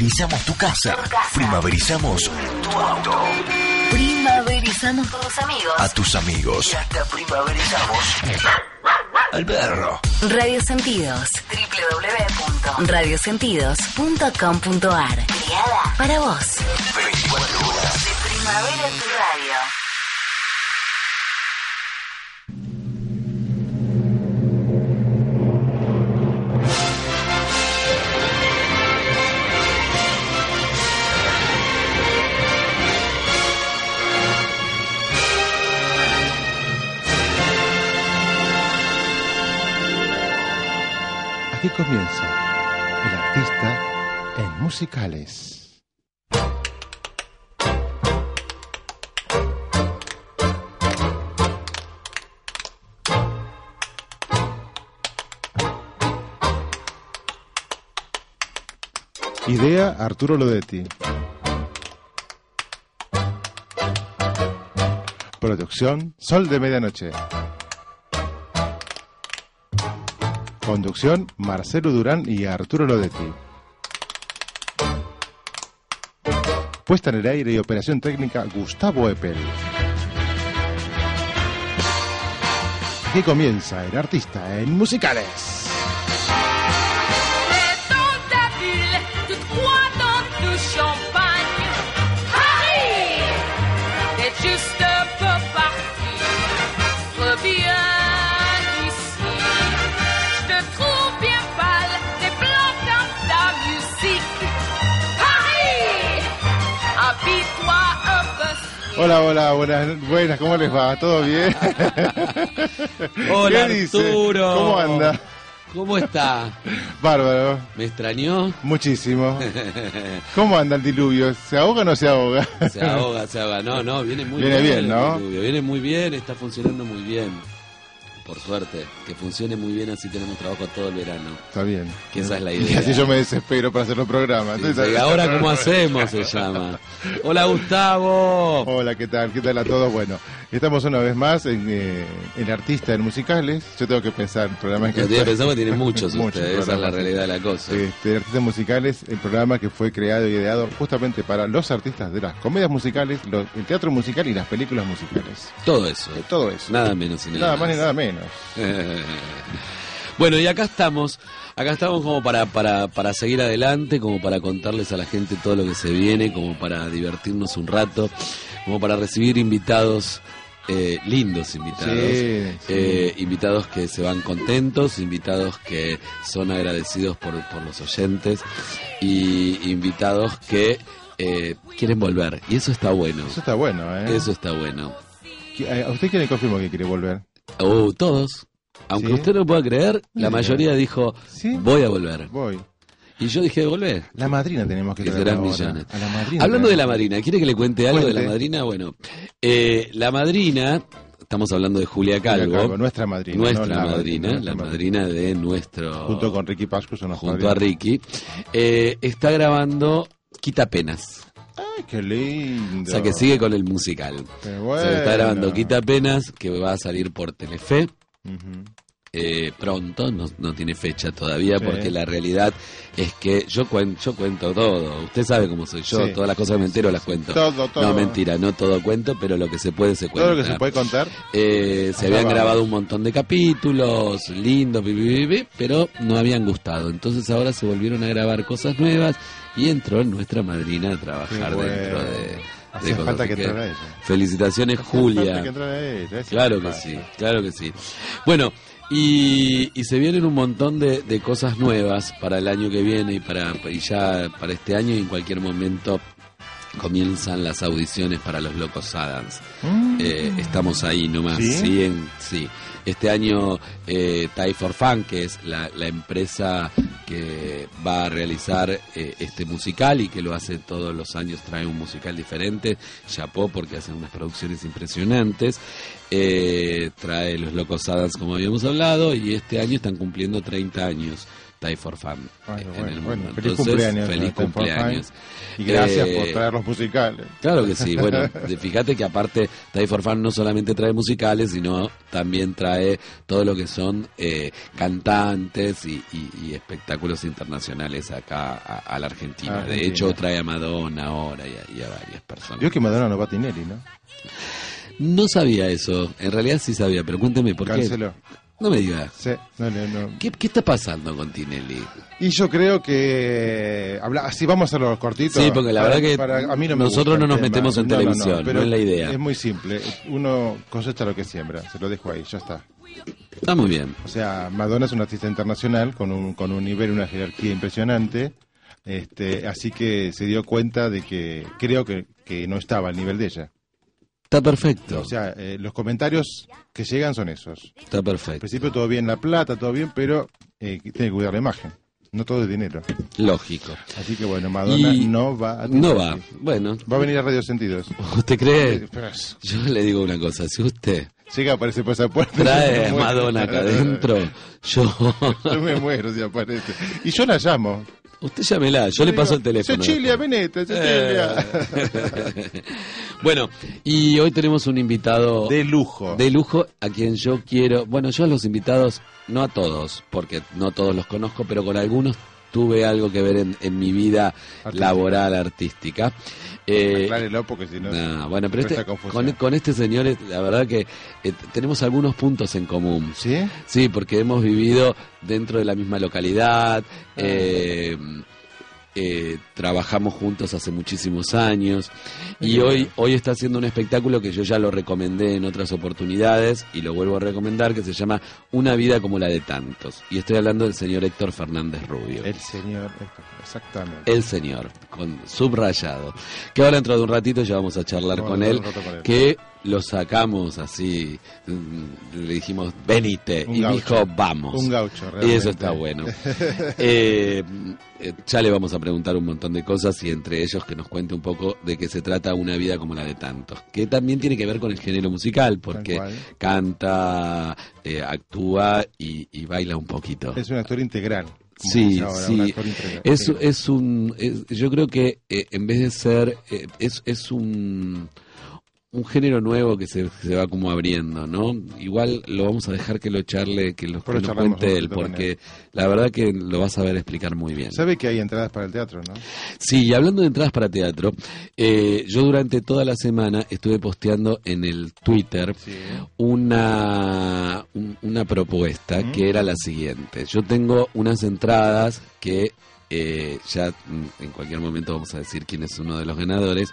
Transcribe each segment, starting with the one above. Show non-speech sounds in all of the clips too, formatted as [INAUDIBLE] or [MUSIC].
Primaverizamos tu casa. Primaverizamos tu auto. Primaverizamos a tus amigos. A tus amigos. Y hasta primaverizamos al perro. Radio Sentidos. www.radiosentidos.com.ar. Criada para vos. 24 horas. De primavera en tu radio. Comienza el artista en musicales. Idea Arturo Lodetti. Producción Sol de Medianoche. Conducción Marcelo Durán y Arturo Lodetti. Puesta en el aire y operación técnica Gustavo Eppel. Aquí comienza el artista en musicales. Hola, hola, buenas, buenas, ¿cómo les va? ¿Todo bien? [LAUGHS] Hola ¿Qué dice? Arturo. ¿Cómo anda? ¿Cómo está? Bárbaro, ¿Me extrañó? muchísimo. [LAUGHS] ¿Cómo anda el diluvio? ¿Se ahoga o no se ahoga? Se ahoga, se ahoga. No, no, viene muy Viene bien. bien, ¿no? el diluvio. Viene muy bien, está funcionando muy bien. Por suerte, que funcione muy bien así tenemos trabajo todo el verano. Está bien. Que esa es la [LAUGHS] Y idea. así yo me desespero para hacer los programas. Entonces- ¿Y ahora [LAUGHS] cómo hacemos? Se llama. Hola Gustavo. Hola, ¿qué tal? ¿Qué tal a todos? Bueno, estamos una vez más en, eh, en Artista en Musicales. Yo tengo que pensar el programa en que Lo tiene pensado que tiene muchos [LAUGHS] Muchos ustedes, esa es la programas, realidad de la cosa. Este, Artistas Musicales, el programa que fue creado y ideado justamente para los artistas de las comedias musicales, el teatro musical y las películas musicales. Todo eso. Todo eso. Nada menos y nada, Nada más ni nada menos. Bueno, y acá estamos, acá estamos como para, para, para seguir adelante, como para contarles a la gente todo lo que se viene, como para divertirnos un rato, como para recibir invitados, eh, lindos invitados, Sí, sí. eh, invitados que se van contentos, invitados que son agradecidos por, por los oyentes y invitados que eh, quieren volver. Y eso está bueno, Eso está bueno, ¿eh? eso está bueno. ¿A usted quién le confirmó que quiere volver? Oh, todos. Aunque ¿Sí? usted no pueda creer, la mayoría dijo, ¿Sí? voy a volver. Voy. Y yo dije, volver. La madrina tenemos que Que serán millones. A la madrina Hablando de la madrina, ¿quiere que le cuente algo de la madrina? Bueno, eh, la madrina, estamos hablando de Julia Calvo, Julia Calvo, nuestra madrina. nuestra no la madrina, la madrina de nuestro... Junto con Ricky Pascu son los junto a. Ricky, eh, está grabando Quita Penas. Ay, qué lindo. O sea que sigue con el musical. Qué O sea, está bueno. grabando Quita Penas, que va a salir por Telefe. Ujú. Eh, pronto, no, no tiene fecha todavía, Sí. porque la realidad es que yo, cuen- yo cuento todo. Usted sabe cómo soy yo, Sí. todas las cosas que me entero las cuento. Todo, todo. No, mentira, no todo cuento, pero lo que se puede se cuenta. Todo lo que se puede contar. Eh, se habían grabado un montón de capítulos, lindos, pero no habían gustado. Entonces ahora se volvieron a grabar cosas nuevas y entró nuestra madrina a trabajar bueno. dentro de... Cosas. falta que entrara ella. Felicitaciones, Hace Julia. falta que ella, Claro que que sí, claro que sí. Bueno, y, y se vienen un montón de, de cosas nuevas para el año que viene y para y ya para este año y en cualquier momento comienzan las audiciones para los Locos Adams. Mm. Eh, estamos ahí nomás, ¿Sí? ¿sí? en- sí. Este año eh, for Fun, que es la, la empresa que va a realizar eh, este musical y que lo hace todos los años, trae un musical diferente, Chapó porque hacen unas producciones impresionantes, eh, trae Los Locos Adams como habíamos hablado y este año están cumpliendo 30 años Tie for Fun Bueno, en bueno, el bueno, mundo. feliz Entonces, cumpleaños. feliz. Y gracias Eh, por traer los musicales. Claro que sí, bueno, [LAUGHS] fíjate que aparte Die for Fun no solamente trae musicales, sino también trae todo lo que son eh, cantantes y, y- y espectáculos internacionales acá a, a la Argentina. De hecho, trae a Madonna ahora y a, y a varias personas. Dios que Madonna no va a Tinelli, ¿no? No sabía eso, en realidad sí sabía, pero cuénteme por Canceló. qué. No me diga. Sí, no, no, no. ¿Qué, qué está pasando con Tinelli? Y yo creo que habla, así vamos a hacerlo cortito. Sí, porque la verdad que a mí no me nosotros no nos tema. metemos en televisión, pero no es la idea. Es muy simple. Uno cosecha lo que siembra. Se lo dejo ahí, ya está. Está muy bien. O sea, Madonna es una artista internacional con un, con un nivel, una jerarquía impresionante. Este, así que se dio cuenta de que creo que, que no estaba al nivel de ella. Está perfecto. O sea, eh, los comentarios que llegan son esos. Está Al perfecto. principio todo bien la plata, todo bien, pero eh, tiene que cuidar la imagen. No todo es dinero. Lógico. Así que bueno, Madonna Y no va a No va. Bueno, Va a venir a Radio Sentidos. ¿usted cree? Pero Yo le digo una cosa, si usted Llega, aparece pasaporte. trae a. Madonna acá adentro, [LAUGHS] yo... Yo me muero si aparece. Y yo la llamo. Usted llámela, yo le paso el teléfono. Cecilia, venete, Cecilia. Eh. [LAUGHS] bueno, y hoy tenemos un invitado De lujo. de lujo a quien yo quiero, bueno, yo a los invitados, no a todos, porque no todos los conozco, pero con algunos tuve algo que ver en, en mi vida laboral artística. Eh, Aclárelo porque si no. no, bueno, pero este, con, con este señor, eh, la verdad que eh, tenemos algunos puntos en común. ¿Sí? Sí, porque hemos vivido dentro de la misma localidad, Ah. Eh, trabajamos juntos hace muchísimos años y hoy, hoy está haciendo un espectáculo que yo ya lo recomendé en otras oportunidades y lo vuelvo a recomendar que se llama Una vida como la de tantos. Y estoy hablando del señor Héctor Fernández Rubio. El señor. Exactamente. El señor, con subrayado. Que ahora dentro de un ratito ya vamos a charlar con él, con él. que lo sacamos así, mm, le dijimos, venite, Un y gaucho. dijo, vamos. Un gaucho, Y realmente. eso está bueno. [LAUGHS] Eh, eh, ya le vamos a preguntar un montón de cosas y entre ellos que nos cuente un poco de qué se trata una vida como la de tantos. Que también tiene que ver con el género musical, porque canta, eh, actúa y, y baila un poquito. Es un actor integral. Sí, ahora, sí. Es, es un, es- yo creo que eh, en vez de ser, eh, es, es un, un género nuevo que se, se va como abriendo, ¿no? Igual lo vamos a dejar que lo charle, que lo, Pero que lo cuente él, porque la verdad que lo vas a ver explicar muy bien. Sabe que hay entradas para el teatro, ¿no? Sí, y hablando de entradas para teatro, eh, yo durante toda la semana estuve posteando en el Twitter Sí. una, un- una propuesta ¿Mm? que era la siguiente. Yo tengo unas entradas que eh, ya en cualquier momento vamos a decir quién es uno de los ganadores,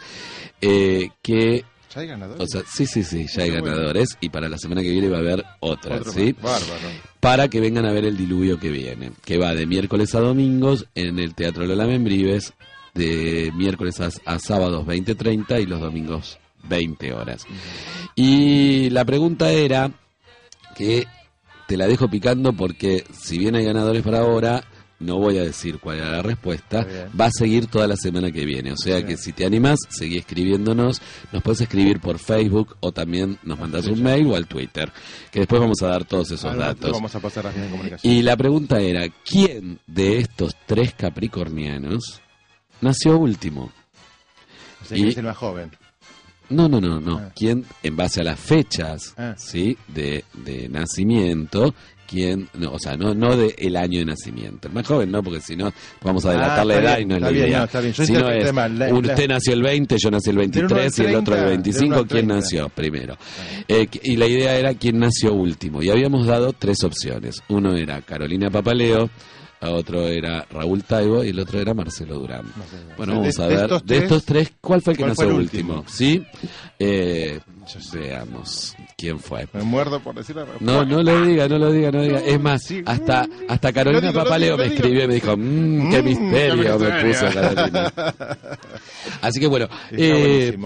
eh, que, ¿Ya hay ganadores? o sea, sí, sí, sí, ya hay bueno. ganadores y para la semana que viene va a haber Otro ¿sí? Bárbaro. Para que vengan a ver el diluvio que viene, que va de miércoles a domingos en el Teatro Lola Membrives, de miércoles a, a sábados 20.30 y los domingos 20 horas. Y la pregunta era que te la dejo picando porque si bien hay ganadores para ahora, no voy a decir cuál era la respuesta, va a seguir toda la semana que viene. O sea que si te animás, seguí escribiéndonos, nos puedes escribir por Facebook o también nos mandas un mail o al Twitter, que después vamos a dar todos esos Ahora datos. Vamos a pasar comunicación. Y la pregunta era, ¿quién de estos tres capricornianos nació último? O sea, que y- es el más joven. No, no, no, no. Ah. ¿Quién, en base a las fechas, Ah. sí, de, de nacimiento, quién, no, o sea, no, no de el año de nacimiento. El más joven no, porque si no vamos a delatar Ah, la edad bien, y no es la idea. no, está bien. Yo Si no interpreté es, mal, la- usted la- nació el 20, yo nací el Del uno al 23 y el otro el 30, del 25, uno al ¿quién 30. nació primero? Eh, y la idea era quién nació último. Y habíamos dado tres opciones. Uno era Carolina Papaleo, otro era Raúl Taibo y el otro era Marcelo Durán. Bueno, vamos de a ver, estos de estos tres, ¿cuál fue el que ¿cuál fue nació último? último? ¿Sí? Eh, veamos quién fue. Me muerdo por decir la No, no lo diga, no lo diga, no lo diga. Es más, Sí. hasta, hasta Carolina Papaleo me escribió y me dijo, mmm, qué misterio me puso. [LAUGHS] Carolina. Así que bueno, eh,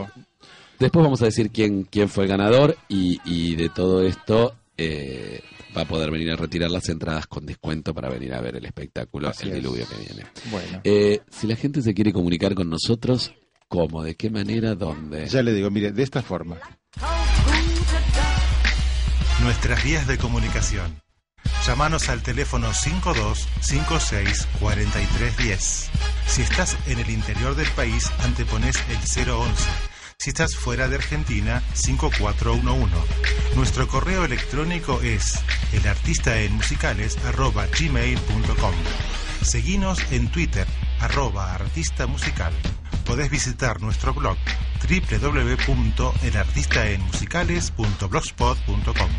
después vamos a decir quién, quién fue el ganador y, y de todo esto eh, va a poder venir a retirar las entradas con descuento para venir a ver el espectáculo, Así el es. diluvio que viene. Bueno. Eh, si la gente se quiere comunicar con nosotros, ¿cómo? ¿De qué manera? ¿Dónde? Ya le digo, mire, de esta forma. Nuestras vías de comunicación. Llámanos al teléfono 5256-4310. Si estás en el interior del país, antepones el 011. Si estás fuera de Argentina, 5411. Nuestro correo electrónico es elartistaenmusicales.gmail.com Seguinos en Twitter, arroba artista musical. Podés visitar nuestro blog www.elartistaenmusicales.blogspot.com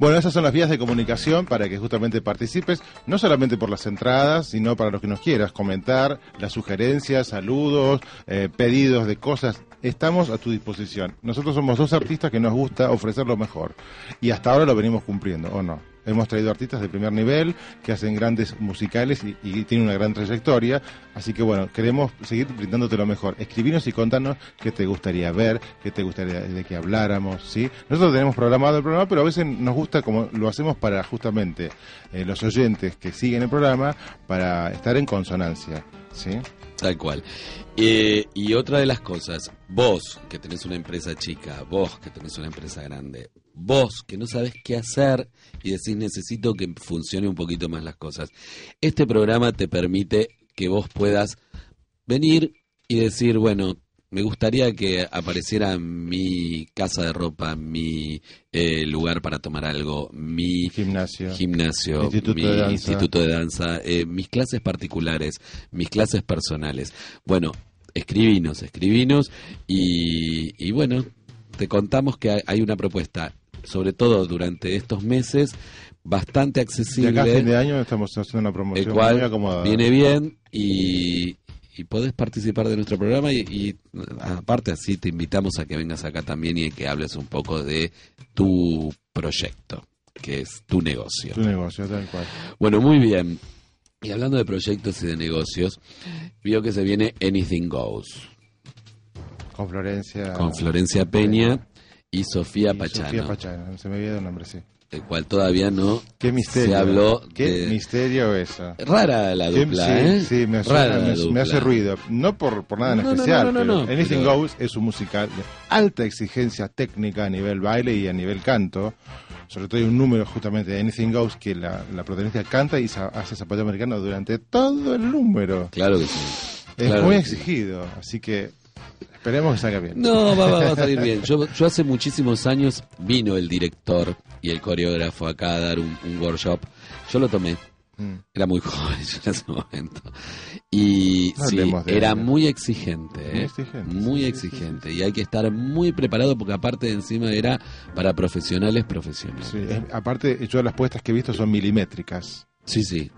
Bueno, esas son las vías de comunicación para que justamente participes, no solamente por las entradas, sino para lo que nos quieras, comentar, las sugerencias, saludos, eh, pedidos de cosas. Estamos a tu disposición. Nosotros somos dos artistas que nos gusta ofrecer lo mejor. Y hasta ahora lo venimos cumpliendo, ¿o no? Hemos traído artistas de primer nivel que hacen grandes musicales y, y tienen una gran trayectoria. Así que bueno, queremos seguir brindándote lo mejor. Escribinos y contanos qué te gustaría ver, qué te gustaría de que habláramos, ¿sí? Nosotros tenemos programado el programa, pero a veces nos gusta como lo hacemos para justamente eh, los oyentes que siguen el programa para estar en consonancia, ¿sí? Tal cual. Eh, y otra de las cosas, vos que tenés una empresa chica, vos que tenés una empresa grande, vos que no sabes qué hacer y decís necesito que funcione un poquito más las cosas, este programa te permite que vos puedas venir y decir, bueno, me gustaría que apareciera mi casa de ropa, mi eh, lugar para tomar algo, mi Gimnasio. gimnasio, Instituto mi de danza. instituto de danza, eh, mis clases particulares, mis clases personales. Bueno, escribinos, escribinos y, y bueno, te contamos que hay una propuesta, sobre todo durante estos meses, bastante De accesible, acá a fin de año estamos haciendo una el promoción muy cual acomodada. viene bien y, y podés participar de nuestro programa y, y, aparte así te invitamos a que vengas acá también y que hables un poco de tu proyecto, que es tu negocio. Tu negocio, tal cual. Bueno, muy bien. Y hablando de proyectos y de negocios, vio que se viene Anything Goes Con Florencia. con Florencia Peña y Sofía y Pachano, Sofía Pachano, se me había dado el nombre, sí. el cual todavía no Qué misterio. se habló Qué de- misterio eso. Rara la dupla, sí, ¿eh? sí, me, Rara la me- hace ruido. No por, por nada en No, especial, no, no, pero no, Anything pero- Goes es un musical de alta exigencia técnica a nivel baile y a nivel canto. Sobre todo hay un número justamente de Anything Goes que la, la protagonista canta y sa- hace zapato americano durante todo el número. Claro que sí. Es Claro muy sí. exigido, así que esperemos que salga bien. No, va, va- va a salir bien. Yo, yo hace muchísimos años vino el director y el coreógrafo acá a dar un, un workshop. Yo lo tomé. Mm. Era muy [LAUGHS] joven yo en ese momento. Y No sí, era muy exigente. Muy ¿eh? exigente, Muy sí, sí, exigente. Y hay que estar muy preparado porque aparte de encima era para profesionales profesionales. Es- aparte, yo las puestas que he visto son milimétricas. Sí, sí.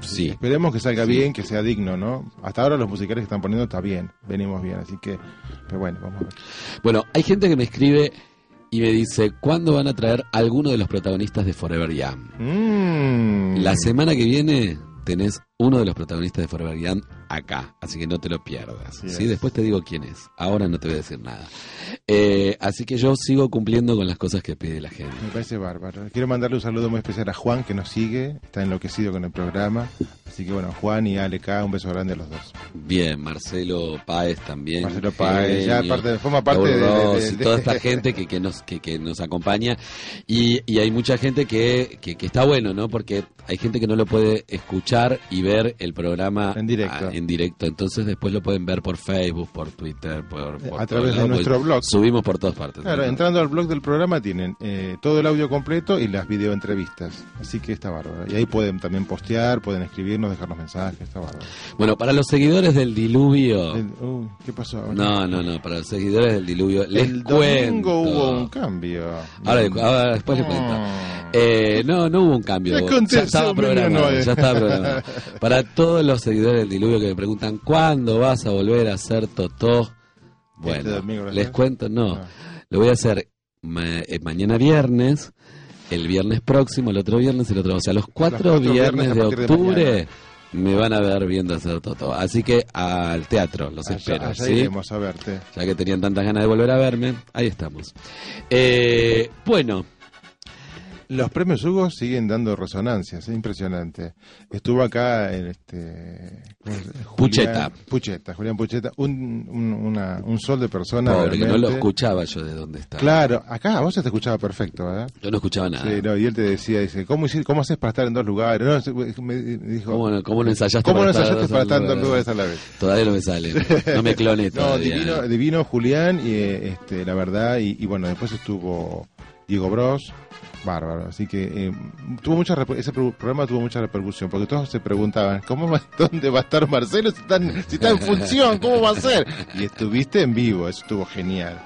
Sí. Esperemos que salga Sí. bien, que sea digno, ¿no? Hasta ahora los musicales que están poniendo está bien, venimos bien, así que, pero bueno, vamos a ver. Bueno, hay gente que me escribe y me dice, ¿cuándo van a traer alguno de los protagonistas de Forever Young? Mm. La semana que viene tenés uno de los protagonistas de Forever Young acá, así que no te lo pierdas. ¿sí? es. Después te digo quién es. Ahora no te voy a decir nada. Eh, así que yo sigo cumpliendo con las cosas que pide la gente. Me parece bárbaro. Quiero mandarle un saludo muy especial a Juan, que nos sigue, está enloquecido con el programa. Así que bueno, Juan y Ale K, un beso grande a los dos. Bien, Marcelo Páez también. Marcelo Páez, ya genio. parte- forma parte de- de- Ross de- y de- toda esta [LAUGHS] gente que, que nos que, que nos acompaña y, y hay mucha gente que, que, que está bueno, ¿no? Porque hay gente que no lo puede escuchar y ver el programa En directo. en directo. Entonces después lo pueden ver por Facebook, por Twitter, por, por A través de nuestro blog. Subimos por todas partes. Claro, ¿no? entrando al blog del programa tienen eh, todo el audio completo y las videoentrevistas. Así que está bárbaro. Y ahí pueden también postear, pueden escribirnos, dejarnos mensajes, está bárbaro. Bueno, para los seguidores del diluvio. El- ¿Qué pasó? ahora? No, no, no, para los seguidores del diluvio les el cuento. hubo un cambio. Ahora, ahora después les cuento. Eh, no, no hubo un cambio. ¿Qué Ya estaba programado, ya estaba programado. Para todos los seguidores del diluvio que me preguntan ¿cuándo vas a volver a hacer Totó? Bueno, Este domingo, les cuento, no. Ah. Lo voy a hacer ma- eh, mañana viernes, el viernes próximo, el otro viernes y el otro. O sea, los cuatro, cuatro viernes de octubre me van a ver viendo hacer Totó. Así que al teatro, los Allá- espero. allá ¿sí? iremos a verte. ya que tenían tantas ganas de volver a verme, ahí estamos. Eh, bueno, Los premios Hugo siguen dando resonancias, es impresionante. Estuvo acá en este ¿cómo se- Julián- Pucheta. Pucheta, Julián Pucheta, un, un, una- un sol de persona. Pobre, que no lo escuchaba yo de dónde estaba. Claro, acá a vos te escuchaba perfecto, ¿verdad? Yo no escuchaba nada. Sí, no, y él te decía, dice, ¿cómo, haces para estar en dos lugares? No, me dijo, ¿Cómo, no- cómo no ensayaste ¿cómo para ensayaste para estar en dos lugares? a la vez? Todavía no me sale. No me cloné [LAUGHS] No, todavía. divino, divino Julián, y eh, este, la verdad, y, y bueno, después estuvo Diego Bros, bárbaro, así que eh, tuvo mucha ese pro- programa tuvo mucha repercusión, porque todos se preguntaban, ¿cómo va, [LAUGHS] ¿dónde va a estar Marcelo si está, en- si está en función? ¿Cómo va a ser? Y estuviste en vivo, eso estuvo genial.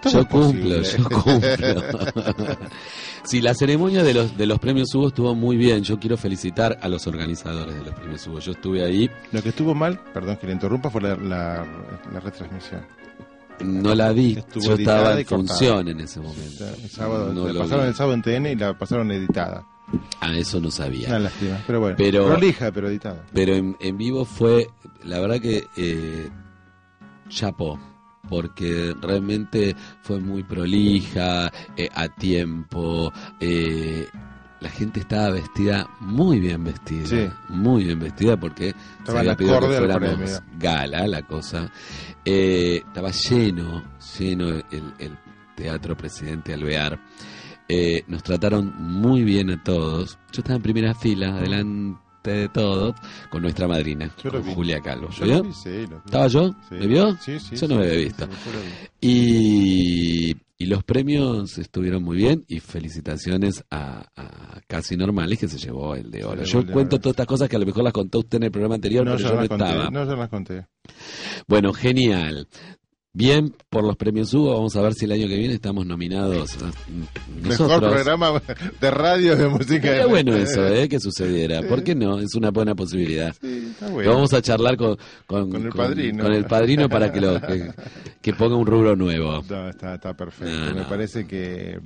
Todo Yo cumplo, yo [LAUGHS] cumplo. sí, la ceremonia de los, de los premios Hugo estuvo muy bien. Yo quiero felicitar a los organizadores de los premios Hugo. Yo estuve ahí, Lo que estuvo mal, perdón que le interrumpa, fue la, la, la retransmisión. No la vi. Estuvo Yo estaba en función en ese momento. El sábado, No la pasaron vi. el sábado en TN y la pasaron editada. Ah, eso no sabía. Una lástima, pero bueno. Pero- Prolija, pero editada. Pero en, en vivo fue, la verdad que eh, chapó, porque realmente fue muy prolija, eh, a tiempo, eh, la gente estaba vestida, muy bien vestida, Sí. muy bien vestida, porque se Estaban había pedido que fuéramos gala la cosa. Eh, estaba lleno, lleno el, el Teatro Presidente Alvear. Eh, nos trataron muy bien a todos. Yo estaba en primera fila, adelante de todos, con nuestra madrina, Yo con. Julia Calvo. Yo ¿Vio? lo vi, sí, lo vi. ¿Estaba yo? Sí. ¿Me vio? Sí, sí. Yo sí, no me había visto. Y, y los premios estuvieron muy bien y felicitaciones a, a Casi Normales que se llevó el de oro. Yo cuento todas estas cosas que a lo mejor las contó usted en el programa anterior, No, pero yo no conté. estaba. No, yo las conté. Bueno, genial. Bien por los premios Hugo, vamos a ver si el año que viene estamos nominados. mm, [LAUGHS] Mejor Nosotros. programa de radio de música. Sería bueno eso, ¿eh? Que sucediera. ¿Por qué no? Es una buena posibilidad. Sí, está Lo bueno. vamos a charlar con, con, Con el padrino. con el padrino para que, lo, [LAUGHS] que, que ponga un rubro nuevo. No, está, está perfecto. No, Me no. parece que eh,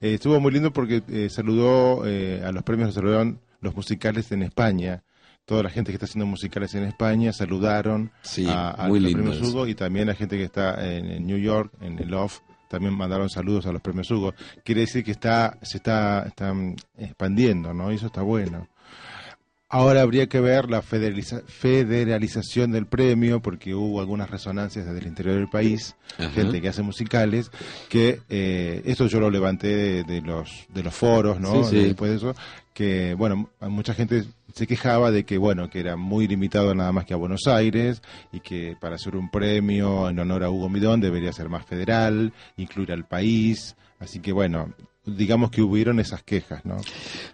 estuvo muy lindo porque eh, saludó eh, a los premios que saludaron los musicales en España. Toda la gente que está haciendo musicales en España saludaron Sí, a, a muy los premios. Hugo y también la gente que está en, en New York, en el Off, también mandaron saludos a los premios Hugo. Quiere decir que está se está, está mm, expandiendo, ¿no? Y eso está bueno. Ahora habría que ver la federaliza- federalización del premio, porque hubo algunas resonancias desde el interior del país, Ajá. gente que hace musicales, que eh, esto yo lo levanté de, de los de los foros, ¿no? Sí, sí. Después de eso, que bueno, mucha gente se quejaba de que bueno, que era muy limitado nada más que a Buenos Aires y que para hacer un premio en honor a Hugo Midón debería ser más federal, incluir al país, así que bueno, digamos que hubieron esas quejas, ¿no?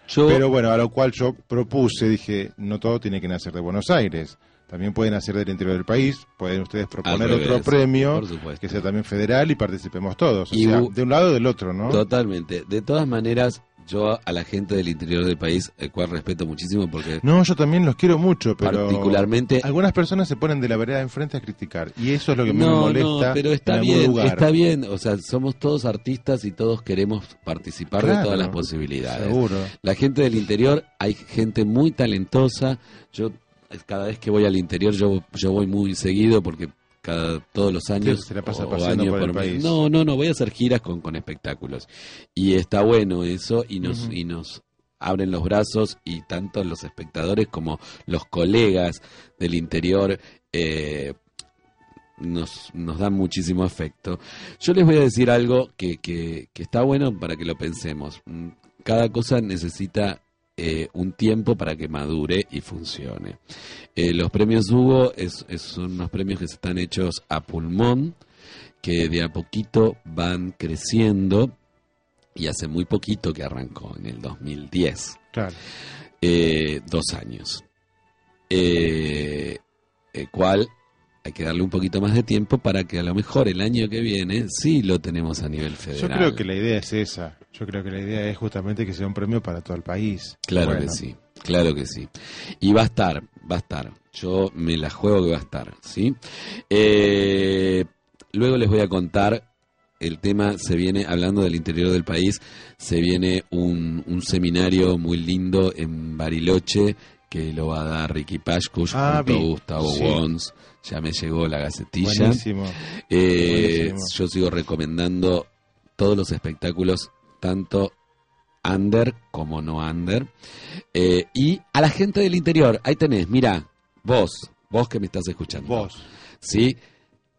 Yo, Pero bueno, a lo cual yo propuse, dije, no todo tiene que nacer de Buenos Aires. También pueden nacer del interior del país, pueden ustedes proponer revés, otro premio que sea también federal y participemos todos. O Y sea, de un lado o del otro, ¿no? totalmente. De todas maneras, yo a la gente del interior del país, el cual respeto muchísimo porque No, yo también los quiero mucho, pero particularmente algunas personas se ponen de la vereda enfrente a criticar y eso es lo que me molesta. no, pero está bien, lugar. está bien. O sea, somos todos artistas y todos queremos participar de todas las posibilidades. Seguro. La gente del interior, hay gente muy talentosa. Yo eh, cada vez que voy al interior, yo, yo voy muy seguido porque cada todos los años se la pasa o año por el mes- país. No, no, no, voy a hacer giras con, con espectáculos. Y está bueno eso y nos y nos abren los brazos y tanto los espectadores como los colegas del interior eh, nos, nos dan muchísimo afecto. Yo les voy a decir algo que, que, que está bueno para que lo pensemos. Mm, Cada cosa necesita eh, un tiempo para que madure y funcione. Eh, los premios Hugo es, es- son unos premios que se están hechos a pulmón, que de a poquito van creciendo y hace muy poquito que arrancó, en el 2010 Claro. eh, dos años. El cual hay que darle un poquito más de tiempo para que a lo mejor el año que viene sí lo tenemos a nivel Yo federal. creo que la idea es esa. Yo creo que la idea es justamente que sea un premio para todo el país. Claro Bueno, que sí, claro que sí. Y va a estar, va a estar. Yo me la juego que va a estar, ¿sí? Eh, luego les voy a contar. El tema se viene, hablando del interior del país, se viene un, un seminario muy lindo en Bariloche que lo va a dar Ricky Pashkush Ah, junto a. Gustavo Sí. Wons. Ya me llegó la gacetilla. Buenísimo. Eh, Buenísimo. yo sigo recomendando todos los espectáculos, tanto under como no under. Eh, y a la gente del interior, ahí tenés, mira, vos, vos que me estás escuchando. Vos. ¿Sí?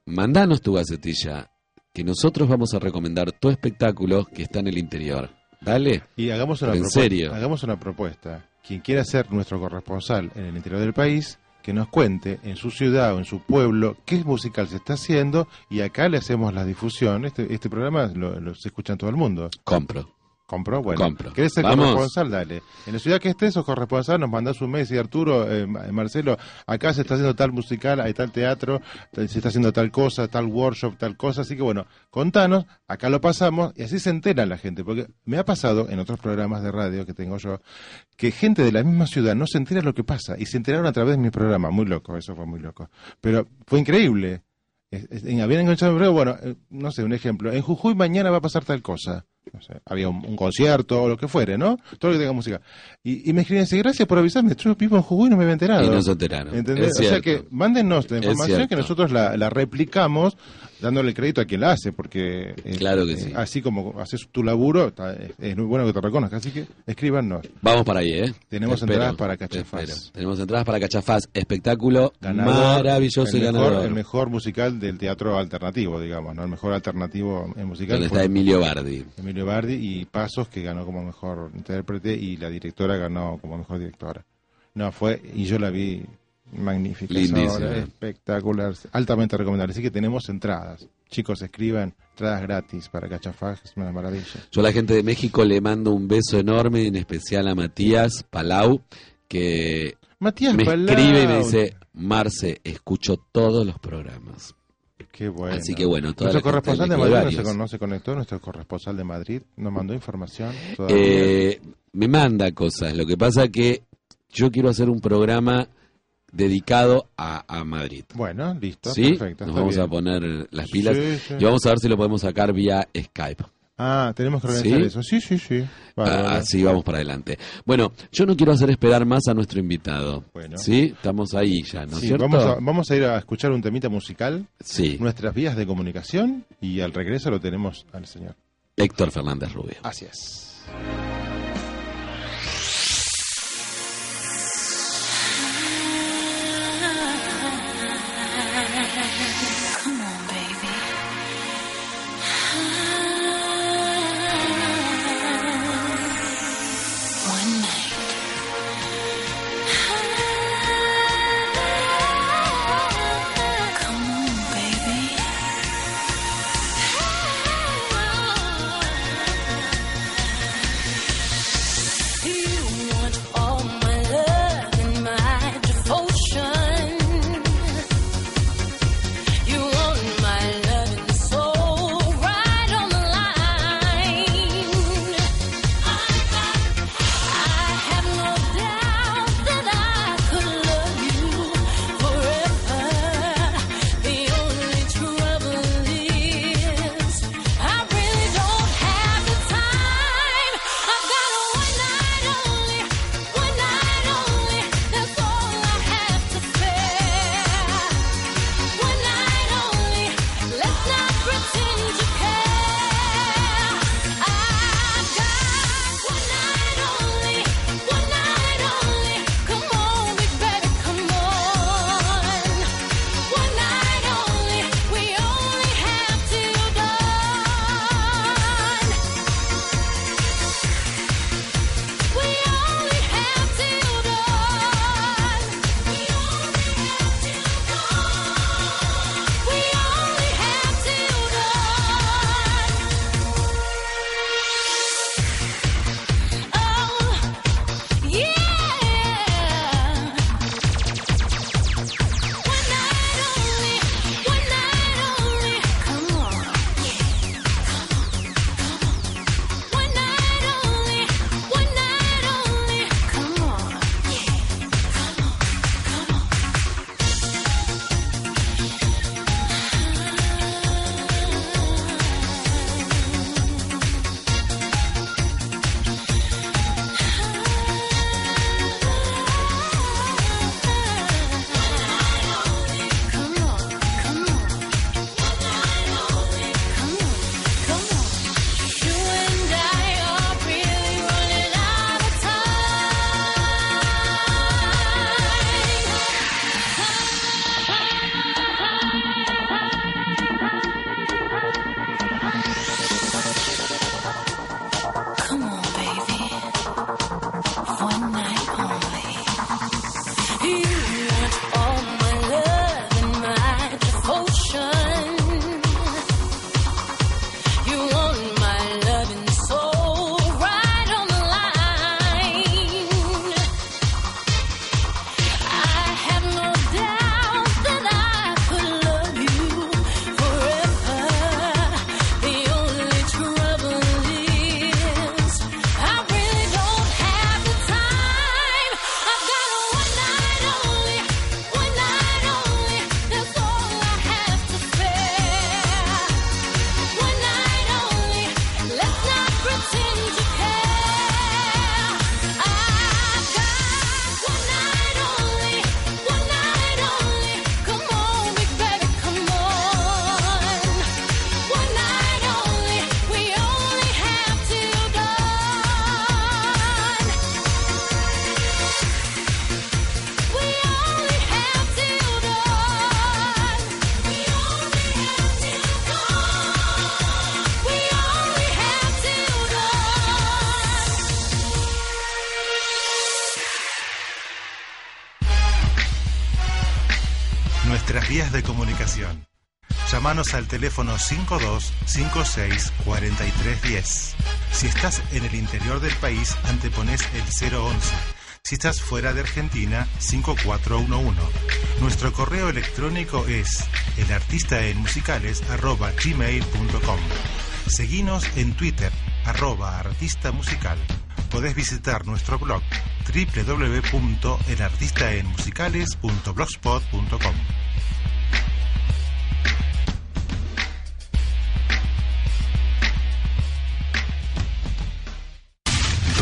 Mandanos tu gacetilla, que nosotros vamos a recomendar tu espectáculo que está en el interior. Dale. Y hagamos una, en serio. hagamos una propuesta. Quien quiera ser nuestro corresponsal en el interior del país, que nos cuente en su ciudad o en su pueblo qué musical se está haciendo y acá le hacemos la difusión. Este, este programa lo, se escucha en todo el mundo. Compro. ¿Compró? Bueno. Compro. ¿Querés ser Vamos. corresponsal? Dale. En la ciudad que estés sos corresponsal, nos mandás un mes y Arturo, eh, Ma- Marcelo, acá se está haciendo tal musical, hay tal teatro, se está haciendo tal cosa, tal workshop, tal cosa. Así que bueno, contanos, acá lo pasamos y así se entera la gente. Porque me ha pasado en otros programas de radio que tengo yo, que gente de la misma ciudad no se entera lo que pasa y se enteraron a través de mi programa. Muy loco, eso fue muy loco. Pero fue increíble. Es- es- en- habían enganchado mi programa, bueno, eh, no sé, un ejemplo. En Jujuy mañana va a pasar tal cosa. No sé, había un, un concierto o lo que fuere, ¿no? Todo lo que tenga música. Y, y me escribían, gracias por avisarme, vivo en Jujuy y no me había enterado. Y no se enteraron. ¿Entendés? O sea que mándennos la información que nosotros la, la replicamos dándole crédito a quien la hace, porque eh, Claro que eh, sí. así como haces tu laburo, está- es, es muy bueno que te reconozca. Así que escríbanos. Vamos para ahí, ¿eh? Tenemos espero, entradas para Cachafaz. Tenemos entradas para Cachafaz. Espectáculo Ganador, maravilloso y el mejor, ganador. el mejor musical del teatro alternativo, digamos, ¿no? El mejor alternativo en musical. Donde está Emilio Bardi. Emilio Bardi y Pasos, que ganó como mejor intérprete, y la directora ganó como mejor directora. No, fue, y yo la vi magnífica. obra, espectacular, altamente recomendable. Así que tenemos entradas. Chicos, escriban entradas gratis para Cachafaz, es una maravilla. Yo a la gente de México le mando un beso enorme, en especial a Matías Palau, que Matías me Palau. escribe y me dice, Marce, escucho todos los programas. Qué bueno. Así que bueno, Nuestro corresponsal de Madrid no se, no conectó, nuestro corresponsal de Madrid nos mandó información. Eh, me manda cosas. Lo que pasa que yo quiero hacer un programa dedicado a, a Madrid. bueno, listo, ¿Sí? perfecto. Nos vamos bien. a poner las pilas Sí, sí. y vamos a ver si lo podemos sacar vía Skype. Ah, tenemos que organizar ¿Sí? eso. Sí, sí, sí. Ah. Así vamos para adelante. Bueno, yo no quiero hacer esperar más a nuestro invitado. Bueno. ¿Sí? Estamos ahí ya, ¿no es Sí, cierto? vamos, a, vamos a ir a escuchar un temita musical, Sí, nuestras vías de comunicación, y al regreso lo tenemos al señor. Héctor Fernández Rubio. Así es. Al teléfono 5256-4310. Si estás en el interior del país, antepones el 011. Si estás fuera de Argentina, 5411. Nuestro correo electrónico es elartistaenmusicales.gmail.com Seguinos en Twitter, arroba artista musical. Podés visitar nuestro blog www.elartistaenmusicales.blogspot.com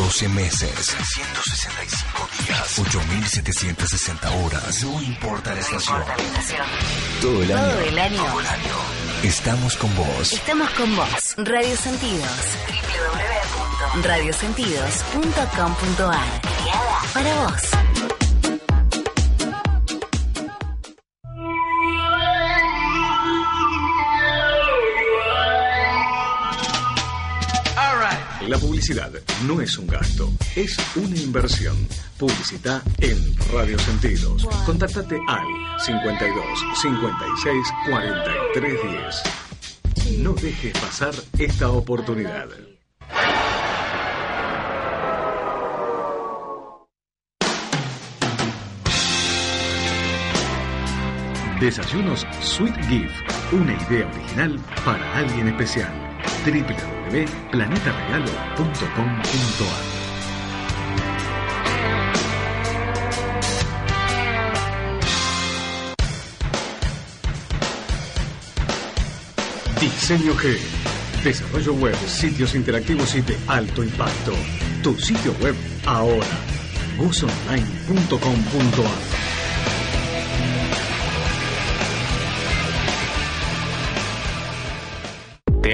12 meses, 165 días, 8760 horas. No importa la estación. Todo el año. Todo el año. Todo el año. Estamos con vos. Estamos con vos. Radio Sentidos. www.radiosentidos.com.ar. Para vos. Publicidad no es un gasto, es una inversión. Publicita en Radio Sentidos. Contáctate al 52 56 43 10. No dejes pasar esta oportunidad. Desayunos Sweet Gift, una idea original para alguien especial. www.planetaregalo.com.ar Diseño G. Desarrollo web, sitios interactivos y de alto impacto. Tu sitio web ahora. gusonline.com.ar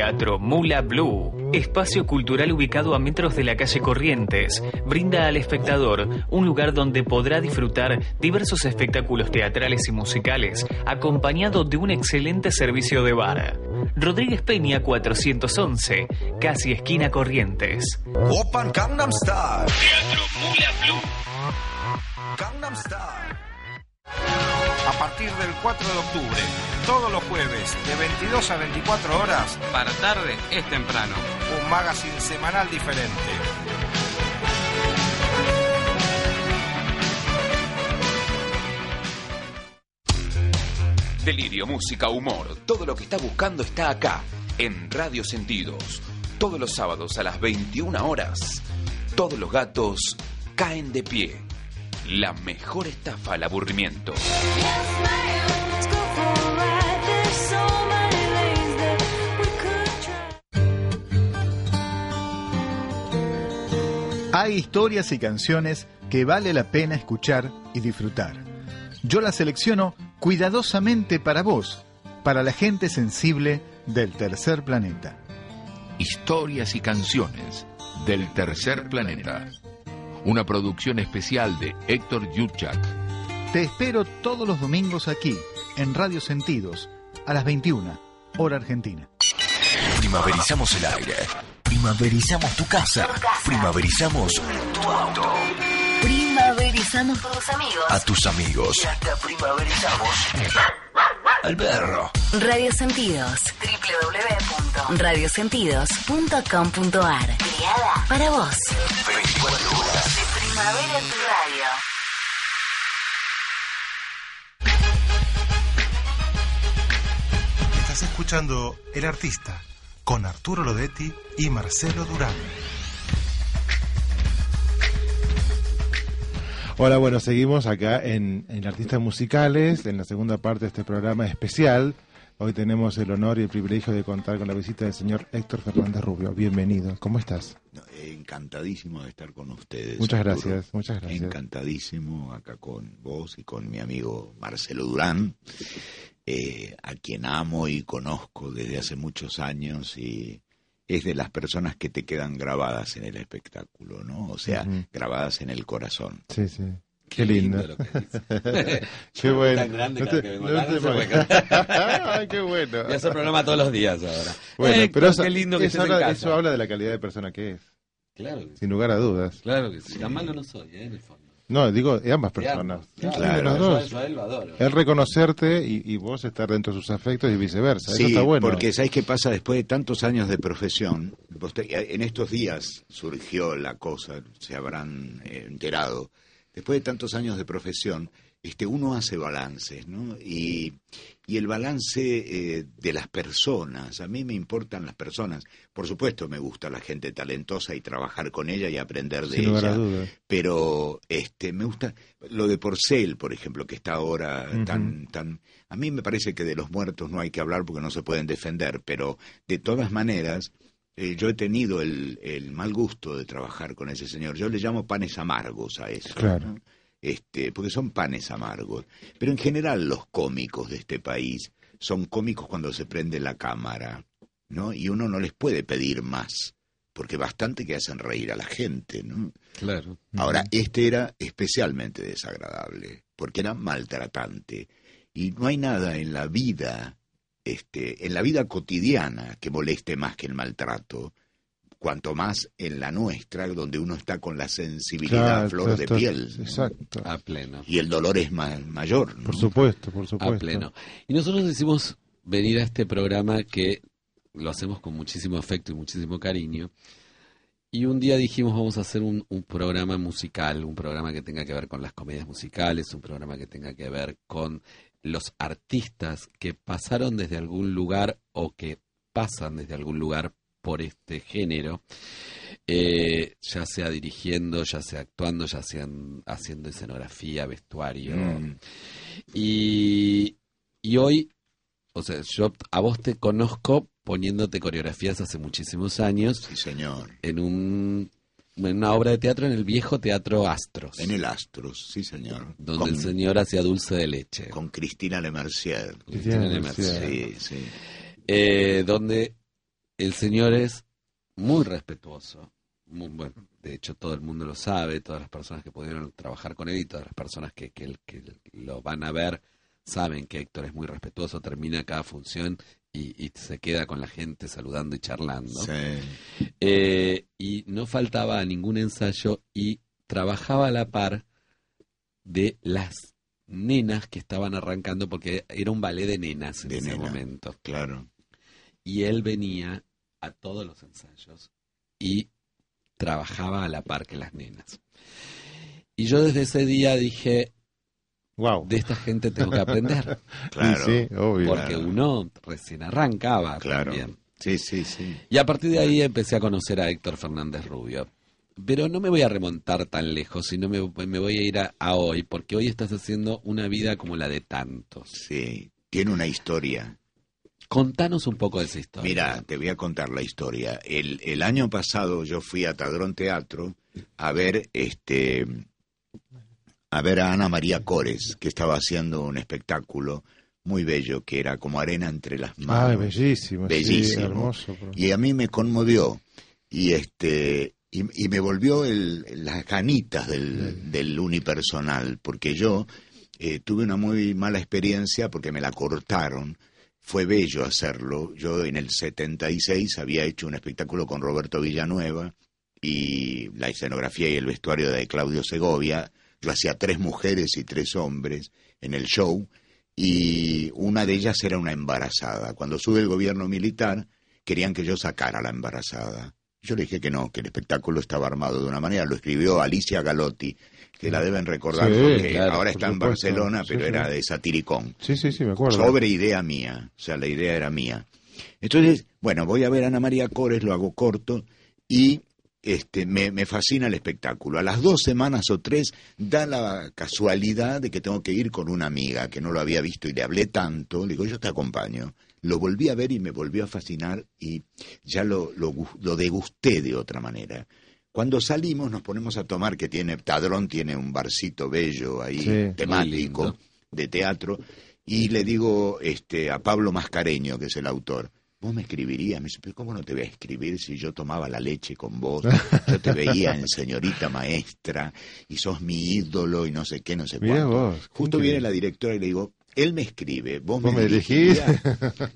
Teatro Mula Blue, espacio cultural ubicado a metros de la calle Corrientes, brinda al espectador un lugar donde podrá disfrutar diversos espectáculos teatrales y musicales, acompañado de un excelente servicio de bar. Rodríguez Peña 411, casi esquina Corrientes. Open Gangnam Style. Teatro Mula Blue. Gangnam Style. A partir del 4 de octubre, todos los jueves, de 22 a 24 horas, Para tarde es temprano. un magazine semanal diferente. Delirio, música, humor. Todo lo que está buscando está acá, en Radio Sentidos. Todos los sábados a las 21 horas. Todos los gatos caen de pie. La mejor estafa al aburrimiento. Hay historias y canciones que vale la pena escuchar y disfrutar. Yo las selecciono cuidadosamente para vos, para la gente sensible del tercer planeta. Historias y canciones del tercer planeta. Una producción especial de Héctor Yuchak. Te espero todos los domingos aquí, en Radio Sentidos, a las 21, hora argentina. Primaverizamos el aire. Primaverizamos tu casa. Primaverizamos tu auto. Tus amigos. A tus amigos. Y hasta primaverizamos Al perro. Radio Sentidos. www.radiosentidos.com.ar. Creada para vos. 24 horas. De primavera en tu radio. Estás escuchando El Artista con Arturo Lodetti y Marcelo Durán. Hola, bueno, seguimos acá en, en Artistas Musicales, en la segunda parte de este programa especial. Hoy tenemos el honor y el privilegio de contar con la visita del señor Héctor Fernández Rubio. Bienvenido, ¿cómo estás? Encantadísimo de estar con ustedes. Muchas Arturo. gracias, muchas gracias. Encantadísimo acá con vos y con mi amigo Marcelo Durán, eh, a quien amo y conozco desde hace muchos años y es de las personas que te quedan grabadas en el espectáculo, ¿no? O sea, Ujú. grabadas en el corazón. Sí, sí. Qué, Qué lindo. lindo lo que dice. [LAUGHS] [LAUGHS] qué bueno. Tan grande No te- que no te [LAUGHS] Ay, qué bueno. Voy a hacer programa todos los días ahora. Bueno, Héctor, pero eso, qué lindo que eso estés en habla, casa. eso habla de la calidad de persona que es, Claro que sí. sin lugar a dudas. Claro que sí. Tan malo no soy, ¿eh? En el fondo. No, digo, de ambas personas. claro. los Yo- él lo adoro. Él reconocerte y, y vos estar dentro de sus afectos y viceversa. Eso Sí, está bueno. porque ¿sabes qué pasa? Después de tantos años de profesión, vos te- en estos días surgió la cosa, se habrán eh, enterado, después de tantos años de profesión, este, uno hace balances, ¿no? Y, y el balance eh, de las personas, a mí me importan las personas. Por supuesto, me gusta la gente talentosa y trabajar con ella y aprender de Sin ella. Pero este, me gusta lo de Porcel, por ejemplo, que está ahora tan, tan... A mí me parece que de los muertos no hay que hablar porque no se pueden defender, pero de todas maneras, eh, yo he tenido el, el mal gusto de trabajar con ese señor. Yo le llamo panes amargos a eso. Claro. ¿no? Este, porque son panes amargos. Pero en general los cómicos de este país son cómicos cuando se prende la cámara, ¿no? Y uno no les puede pedir más, porque bastante que hacen reír a la gente, ¿no? Claro. Ahora, este era especialmente desagradable, porque era maltratante. Y no hay nada en la vida, este, en la vida cotidiana que moleste más que el maltrato, cuanto más en la nuestra, donde uno está con la sensibilidad Claro, a flor de piel. ¿no? Exacto. A pleno. Y el dolor es ma- mayor. ¿no? Por supuesto, por supuesto. A pleno. Y nosotros decidimos venir a este programa que lo hacemos con muchísimo afecto y muchísimo cariño. Y un día dijimos vamos a hacer un, un programa musical, un programa que tenga que ver con las comedias musicales, un programa que tenga que ver con los artistas que pasaron desde algún lugar o que pasan desde algún lugar por este género, eh, ya sea dirigiendo, ya sea actuando, ya sea haciendo escenografía, vestuario. Mm. Y, y hoy, o sea, yo a vos te conozco poniéndote coreografías hace muchísimos años. Sí, señor. En, un, en una obra de teatro en el viejo Teatro Astros. En el Astros, sí, señor. Donde Con- el señor hacía dulce de leche. Con Cristina Lemercier. Cristina Lemercier. Sí, sí. Eh, donde el señor es muy respetuoso. Muy, bueno, de hecho, todo el mundo lo sabe, todas las personas que pudieron trabajar con él y todas las personas que, que, que lo van a ver saben que Héctor es muy respetuoso, termina cada función y, y se queda con la gente saludando y charlando. Sí. Eh, y no faltaba a ningún ensayo y trabajaba a la par de las nenas que estaban arrancando porque era un ballet de nenas en De ese nena, momento. Claro. Y él venía a todos los ensayos y trabajaba a la par que las nenas. Y yo desde ese día dije, wow. de esta gente tengo que aprender. [LAUGHS] Claro. Sí, sí, obvio. Porque Claro. uno recién arrancaba Claro. también. Sí, sí, sí. Y a partir de ahí empecé a conocer a Héctor Fernández Rubio. Pero no me voy a remontar tan lejos, sino me, me voy a ir a, a hoy, porque hoy estás haciendo una vida como la de tantos. Sí. Tiene una historia. Contanos un poco de esa historia. Mira, te voy a contar la historia. El, el año pasado yo fui a Tadrón Teatro a ver este a ver a Ana María Cores, que estaba haciendo un espectáculo muy bello, que era como arena entre las manos. Ay, bellísimo. sí, Bellísimo. hermoso. pero- Y a mí me conmovió. Y este y, y me volvió el- las ganitas del, del unipersonal, porque yo eh, tuve una muy mala experiencia porque me la cortaron. Fue bello hacerlo. Yo en el 76 había hecho un espectáculo con Roberto Villanueva y la escenografía y el vestuario de Claudio Segovia. Yo hacía tres mujeres y tres hombres en el show y una de ellas era una embarazada. Cuando sube el gobierno militar, querían que yo sacara a la embarazada. Yo le dije que no, que el espectáculo estaba armado de una manera. Lo escribió Alicia Galotti, que la deben recordar Sí, porque claro, ahora por está en supuesto. Barcelona, pero sí. era de Satiricón. Sí, sí, sí, me acuerdo. Sobre idea mía, o sea, la idea era mía. Entonces, bueno, voy a ver a Ana María Cores, lo hago corto, y este, me, me fascina el espectáculo. A las dos semanas o tres da la casualidad de que tengo que ir con una amiga que no lo había visto y le hablé tanto, le digo, yo te acompaño. Lo volví a ver y me volvió a fascinar y ya lo, lo, lo degusté de otra manera. Cuando salimos nos ponemos a tomar, que tiene, Tadrón tiene un barcito bello ahí, Sí, temático, de teatro, y le digo este, a Pablo Mascareño, que es el autor, vos me escribirías, me dice, pero ¿cómo no te voy a escribir si yo tomaba la leche con vos? [LAUGHS] Yo te veía en señorita maestra, y sos mi ídolo, y no sé qué, no sé Mirá cuánto. vos, Justo viene la directora y le digo, él me escribe, vos, ¿Vos me dirigirías?".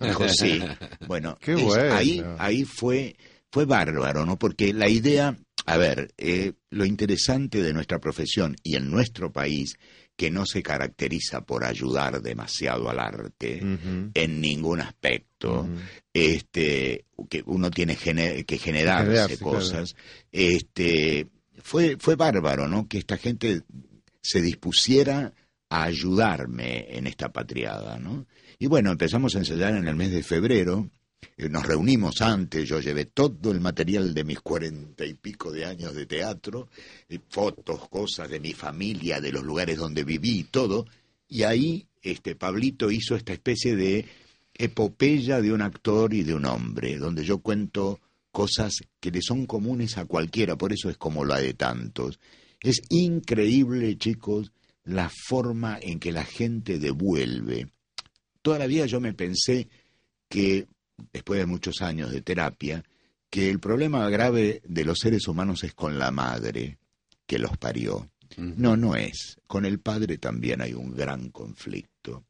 Dijo, sí. [LAUGHS] Bueno, Qué es- bueno. ahí, ahí fue, fue bárbaro, ¿no? Porque la idea, A ver, eh, lo interesante de nuestra profesión y en nuestro país, que no se caracteriza por ayudar demasiado al arte en ningún aspecto, este, que uno tiene que generarse, Generarse, cosas, este, fue, fue bárbaro, ¿no? Que esta gente se dispusiera a ayudarme en esta patriada, ¿no? Y bueno, empezamos a ensayar en el mes de febrero, nos reunimos antes, yo llevé todo el material de mis cuarenta y pico de años de teatro, eh, fotos, cosas de mi familia, de los lugares donde viví y todo, y ahí este Pablito hizo esta especie de epopeya de un actor y de un hombre, donde yo cuento cosas que le son comunes a cualquiera, por eso es como la de tantos. Es increíble, chicos, la forma en que la gente devuelve. Toda la vida yo me pensé que, después de muchos años de terapia, que el problema grave de los seres humanos es con la madre que los parió. No, no es. Con el padre también hay un gran conflicto.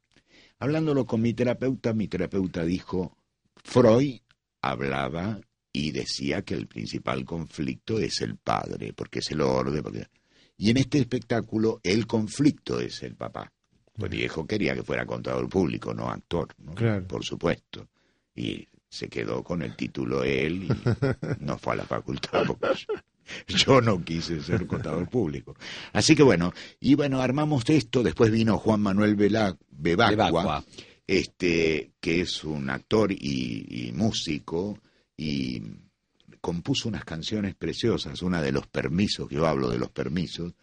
Hablándolo con mi terapeuta, mi terapeuta dijo, Freud hablaba y decía que el principal conflicto es el padre, porque es el orden. Porque... Y en este espectáculo el conflicto es el papá. Pues viejo quería que fuera contador público, no actor, ¿no? Claro. por supuesto. Y se quedó con el título él y [LAUGHS] no fue a la facultad porque yo, no quise ser contador público. Así que bueno, y bueno, armamos esto, después vino Juan Manuel Vela- Bebacua, Bebacua. este, que es un actor y, y músico, y compuso unas canciones preciosas, una de los permisos, que yo hablo de los permisos,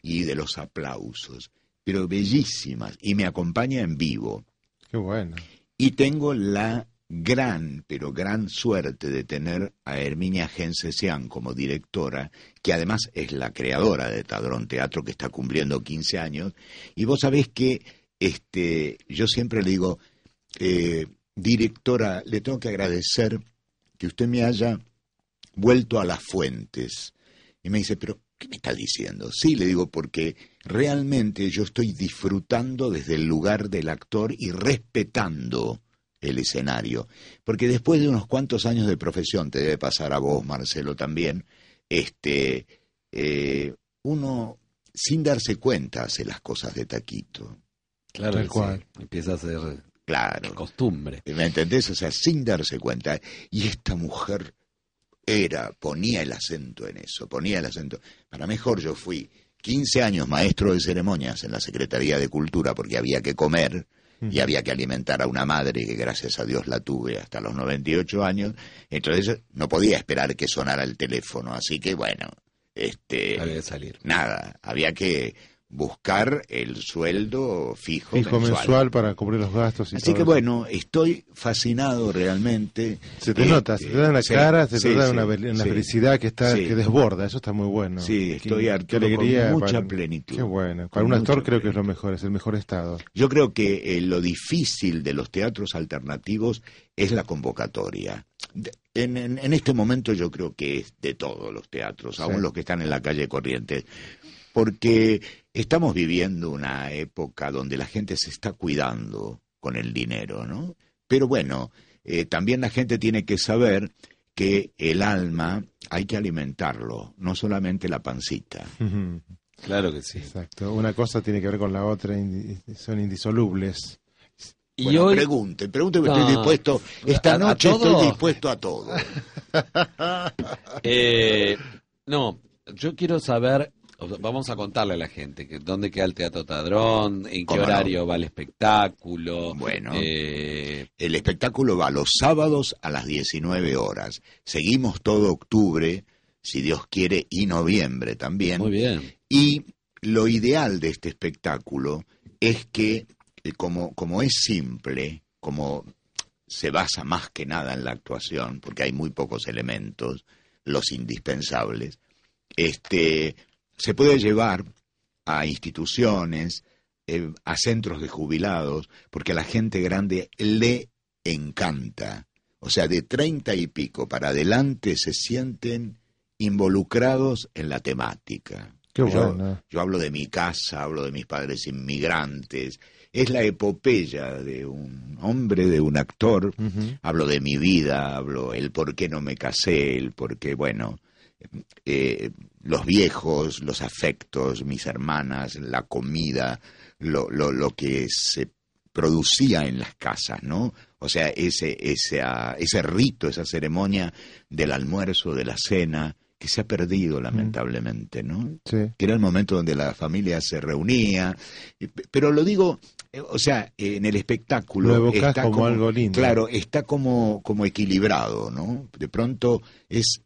y de los aplausos, pero bellísimas, y me acompaña en vivo. Qué bueno. Y tengo la gran, pero gran suerte de tener a Herminia Gensesian como directora, que además es la creadora de Tadrón Teatro, que está cumpliendo 15 años. Y vos sabés que este, yo siempre le digo, eh, directora, le tengo que agradecer que usted me haya vuelto a las fuentes. Y me dice, pero ¿qué me está diciendo? Sí, le digo, porque realmente yo estoy disfrutando desde el lugar del actor y respetando el escenario. Porque después de unos cuantos años de profesión, te debe pasar a vos, Marcelo, también, este, eh, uno, sin darse cuenta, hace las cosas de taquito. Claro, que cual. sí. empieza a ser Claro. costumbre. ¿Me entendés? O sea, sin darse cuenta. Y esta mujer era, ponía el acento en eso, ponía el acento. Para mejor yo fui 15 años maestro de ceremonias en la Secretaría de Cultura porque había que comer y había que alimentar a una madre que gracias a Dios la tuve hasta los 98 años. Entonces no podía esperar que sonara el teléfono. Así que bueno, este... Había que salir. Nada, había que buscar el sueldo fijo, Fijo mensual para cubrir los gastos y Así todo que eso. bueno, estoy fascinado realmente. Se te nota, se te da en la sí, cara, se te da sí, una, felicidad que está que desborda, eso está muy bueno. Sí, estoy qué Arturo, con alegría. mucha para- plenitud. Qué bueno. Para un actor creo que es lo mejor, es el mejor estado. Yo creo que eh, lo difícil de los teatros alternativos es la convocatoria. De- En, en- en este momento yo creo que es de todos los teatros, aún los que están en la calle Corrientes, porque estamos viviendo una época donde la gente se está cuidando con el dinero, ¿no? Pero bueno, eh, también la gente tiene que saber que el alma hay que alimentarlo, no solamente la pancita. [LAUGHS] Claro que sí. Exacto. Una cosa tiene que ver con la otra, son indisolubles. Y Bueno, hoy- pregunte, pregunte que No. estoy dispuesto. Esta ¿A- a noche estoy dispuesto a todo. [LAUGHS] Eh, no, yo quiero saber, vamos a contarle a la gente que dónde queda el Teatro Tadrón, en qué horario va el espectáculo. Bueno. eh, El espectáculo va los sábados a las 19 horas. Seguimos todo octubre, si Dios quiere, y noviembre también. muy bien. Y lo ideal de este espectáculo es que, eh, como, como es simple, como se basa más que nada en la actuación, porque hay muy pocos elementos, los indispensables, este, se puede llevar a instituciones, eh, a centros de jubilados, porque a la gente grande le encanta. O sea, de treinta y pico para adelante se sienten involucrados en la temática. Qué yo, bueno. yo hablo de mi casa, hablo de mis padres inmigrantes. Es la epopeya de un hombre, de un actor. Hablo de mi vida, hablo el por qué no me casé, el por qué, bueno, eh, los viejos, los afectos, mis hermanas, la comida, lo, lo, lo que se producía en las casas, ¿no? O sea, ese, ese, ah, ese rito, esa ceremonia del almuerzo, de la cena, que se ha perdido lamentablemente, ¿no? Sí. Que era el momento donde la familia se reunía. Pero lo digo, eh, o sea, en el espectáculo. Lo está como algo lindo. Claro, está como, como equilibrado, ¿no? De pronto es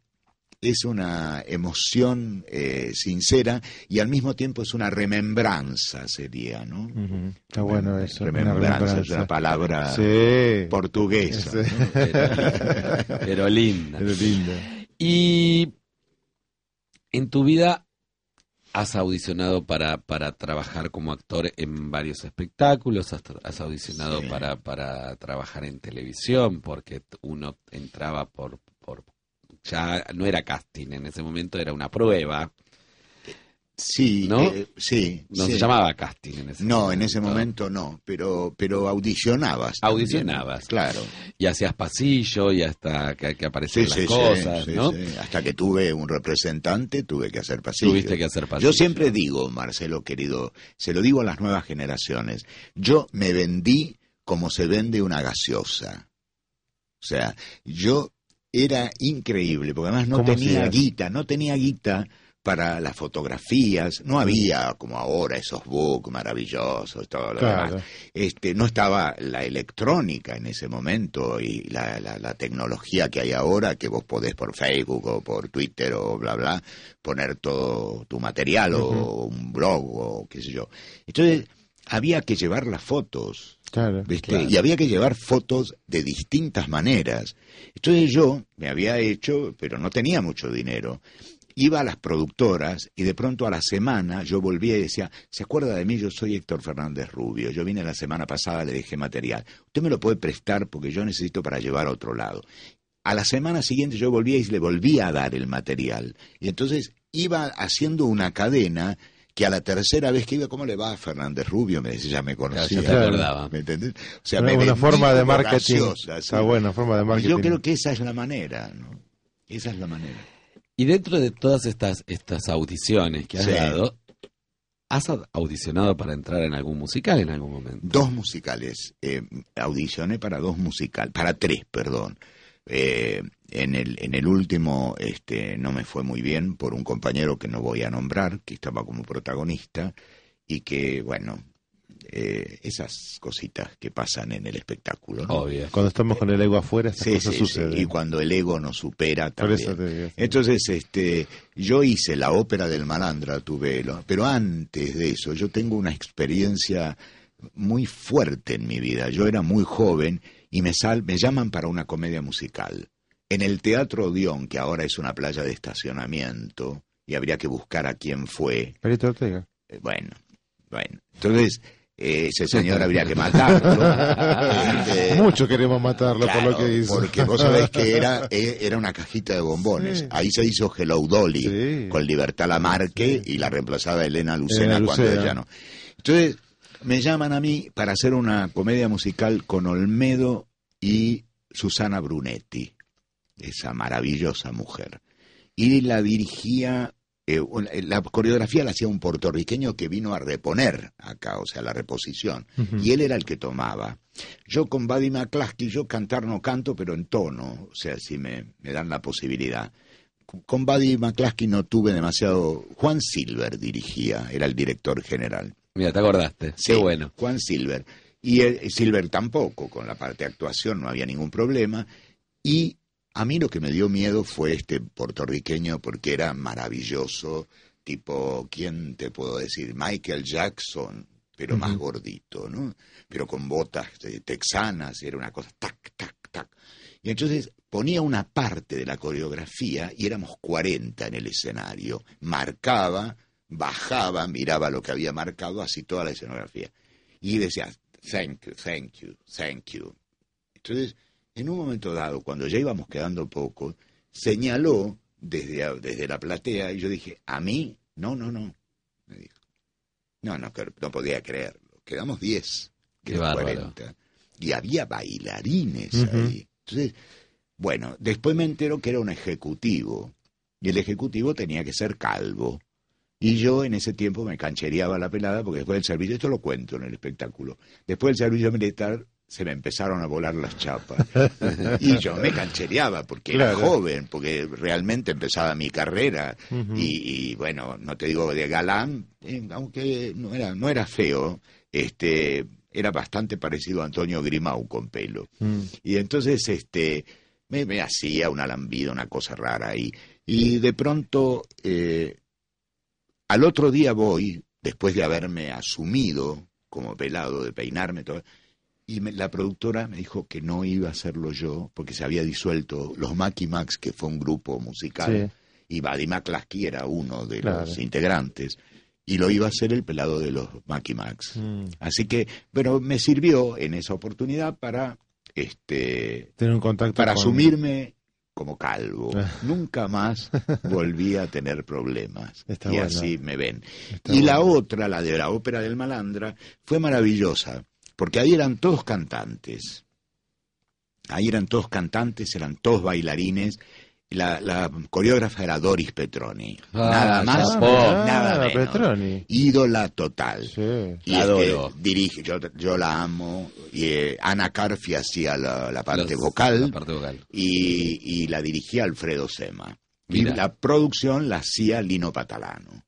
es una emoción eh, sincera y al mismo tiempo es una remembranza, sería, ¿no? Está bueno eso. una Remembranza, es una palabra portuguesa. [LAUGHS] Sí. ¿no? Pero, pero linda. Pero linda. Y en tu vida has audicionado para, para trabajar como actor en varios espectáculos, has, has audicionado Sí. para, para trabajar en televisión, porque uno entraba por, por... Ya no era casting en ese momento, era una prueba. Sí, ¿No? eh, sí. No sí. se llamaba casting en ese No, momento. en ese momento no, pero, pero audicionabas. también, Audicionabas. Claro. Y hacías pasillo y hasta que, que aparecían Sí, las sí, cosas, ¿no? sí. Hasta que tuve un representante, tuve que hacer pasillo. Tuviste que hacer pasillo. Yo siempre digo, Marcelo querido, se lo digo a las nuevas generaciones, yo me vendí como se vende una gaseosa. O sea, yo era increíble, porque además no ¿Cómo tenía guita, no tenía guita para las fotografías, no había como ahora esos books maravillosos, todo lo Claro. demás. Este, no estaba la electrónica en ese momento y la, la, la tecnología que hay ahora, que vos podés por Facebook o por Twitter o bla, bla, poner todo tu material o un blog o qué sé yo. Entonces, había que llevar las fotos. Claro. ¿viste? Claro. Y había que llevar fotos de distintas maneras. Entonces yo me había hecho, pero no tenía mucho dinero. Iba a las productoras y de pronto a la semana yo volvía y decía, ¿se acuerda de mí? Yo soy Héctor Fernández Rubio. Yo vine la semana pasada, le dejé material. Usted me lo puede prestar porque yo necesito para llevar a otro lado. A la semana siguiente yo volvía y le volvía a dar el material. Y entonces iba haciendo una cadena que a la tercera vez que iba, ¿cómo le va a Fernández Rubio? Me decía, ya me conocía. Ya te acordaba. ¿Me entendés? O sea, Una me buena vendí forma de marketing. Está buena forma de Y marketing. Yo creo que esa es la manera, ¿no? Esa es la manera. Y dentro de todas estas, estas audiciones que has Sí. dado, ¿has au- audicionado para entrar en algún musical en algún momento? Dos musicales. Eh, audicioné para dos musicales, para tres, perdón. Eh, en el en el último este no me fue muy bien por un compañero que no voy a nombrar que estaba como protagonista y que bueno eh, esas cositas que pasan en el espectáculo ¿no? Obvio. Cuando estamos con el ego afuera, estas Sí, cosas sí, sí, suceden. y cuando el ego nos supera Por también. eso te digo. Entonces, este, yo hice la ópera del malandra, tuve, lo- pero antes de eso, yo tengo una experiencia muy fuerte en mi vida. Yo era muy joven y me, sal, me llaman para una comedia musical. En el Teatro Odeón, que ahora es una playa de estacionamiento, y habría que buscar a quién fue. Perito Ortega. Eh, Bueno, bueno. Entonces, eh, ese señor habría que matarlo. Este, [LAUGHS] Mucho queremos matarlo por lo que hizo. Porque vos sabés que era, eh, era una cajita de bombones. Sí. Ahí se hizo Hello Dolly Sí. con Libertad Lamarque y la reemplazaba Elena Lucena Elena cuando Lucena. ella no. Entonces, me llaman a mí para hacer una comedia musical con Olmedo y Susana Brunetti, esa maravillosa mujer. Y la dirigía, eh, un- la coreografía la hacía un puertorriqueño que vino a reponer acá, o sea, la reposición. Y él era el que tomaba. Yo con Buddy McCluskey, yo cantar no canto, pero en tono, o sea, si me, me dan la posibilidad. Con Buddy McCluskey no tuve demasiado... Juan Silver dirigía, era el director general. Mira, te acordaste. Sí, Qué bueno. Juan Silver. Y eh, Silver tampoco, con la parte de actuación no había ningún problema. Y a mí lo que me dio miedo fue este puertorriqueño porque era maravilloso, tipo, ¿quién te puedo decir? Michael Jackson, pero más gordito, ¿no? Pero con botas eh, texanas, era una cosa, tac, tac, tac. Y entonces ponía una parte de la coreografía y éramos 40 en el escenario. Marcaba, bajaba, miraba lo que había marcado, así toda la escenografía. Y decía, thank you, thank you, thank you. Entonces, en un momento dado, cuando ya íbamos quedando poco, señaló desde, desde la platea y yo dije, ¿a mí? No, no, no. Me dijo. No, no, no podía creerlo. Quedamos 10, Qué de los bárbaro. 40. Y había bailarines ahí. Entonces, bueno, después me entero que era un ejecutivo y el ejecutivo tenía que ser calvo. Y yo en ese tiempo me canchereaba la pelada porque después del servicio, esto lo cuento en el espectáculo, después del servicio militar se me empezaron a volar las chapas. [LAUGHS] Y yo me canchereaba porque era joven, porque realmente empezaba mi carrera. Y, y, bueno, no te digo de galán, eh, aunque no era, no era feo, este era bastante parecido a Antonio Grimau con pelo. Mm. Y entonces este me, me hacía una lambida, una cosa rara ahí. Y de pronto, eh, al otro día voy, después de haberme asumido como pelado, de peinarme, todo, y me- la productora me dijo que no iba a hacerlo yo, porque se había disuelto los Macky Max, que fue un grupo musical, y Buddy McCluskey era uno de Claro. los integrantes, y lo iba a hacer el pelado de los Macky Max. Mm. Así que, pero me sirvió en esa oportunidad para este Tener un contacto para con- asumirme como calvo. [LAUGHS] Nunca más volví a tener problemas. Está y así me ven. Está y la otra, la de la ópera del Malandra, fue maravillosa, porque ahí eran todos cantantes. Ahí eran todos cantantes, eran todos bailarines. La, la coreógrafa era Doris Petroni. Ah, nada más, nada Ah, menos. Petroni. Ídola total. Y La este, adoro. dirige, yo, yo la amo. Y, eh, Ana Carfi hacía la, la parte Los- vocal la parte vocal. y, y la dirigía Alfredo Sema. Y la producción la hacía Lino Patalano,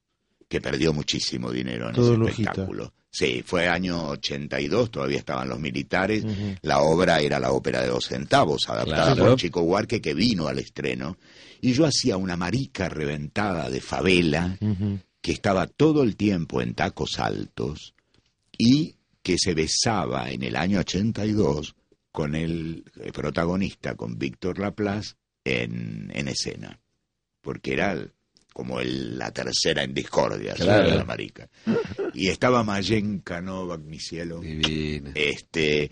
que perdió muchísimo dinero en Todo ese lujito. espectáculo. Sí, fue año 82, todavía estaban los militares. La obra era la ópera de dos centavos, adaptada Claro. por Chico Huarque, que vino al estreno. Y yo hacía una marica reventada de favela que estaba todo el tiempo en tacos altos y que se besaba en el año 82 con el, protagonista, con Víctor Laplace, en, en escena. Porque era el- como el- la tercera en discordia, la marica. Y estaba Mayenka Novak, mi cielo, Divina. este,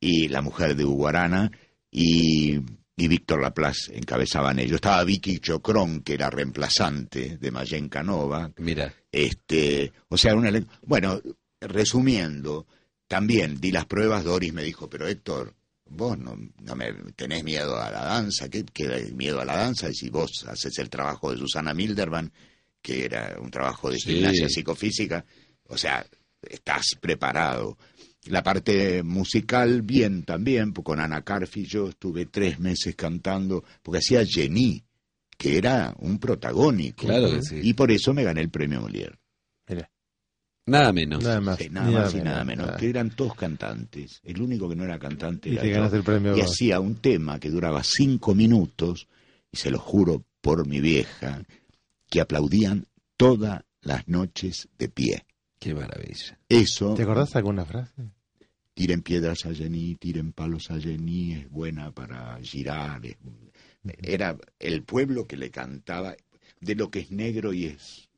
y la mujer de Uguarana, y, y Víctor Laplace encabezaban ellos. Estaba Vicky Chocrón, que era reemplazante de Mayenka Novak, Mira, este, o sea, un elenco. Bueno, resumiendo, también di las pruebas, Doris me dijo, pero Héctor, vos no, no me tenés miedo a la danza, ¿qué, qué miedo a la danza? Y si vos haces el trabajo de Susana Milderman, que era un trabajo de Sí. gimnasia psicofísica, o sea, estás preparado. La parte musical, bien también, con Ana Carfi yo estuve tres meses cantando, porque hacía Jenny, que era un protagónico. Claro que sí. Y por eso me gané el premio Molière. Nada menos. nada más. Sí, nada ni más y nada menos. nada. Que eran todos cantantes. El único que no era cantante Y era te yo. ganaste el premio Y vos. hacía un tema que duraba cinco minutos, y se lo juro por mi vieja, que aplaudían todas las noches de pie. Qué maravilla. Eso, ¿Te acordás alguna frase? tiren piedras a Jenny, tiren palos a Jenny, es buena para girar. es- Era el pueblo que le cantaba de lo que es negro y es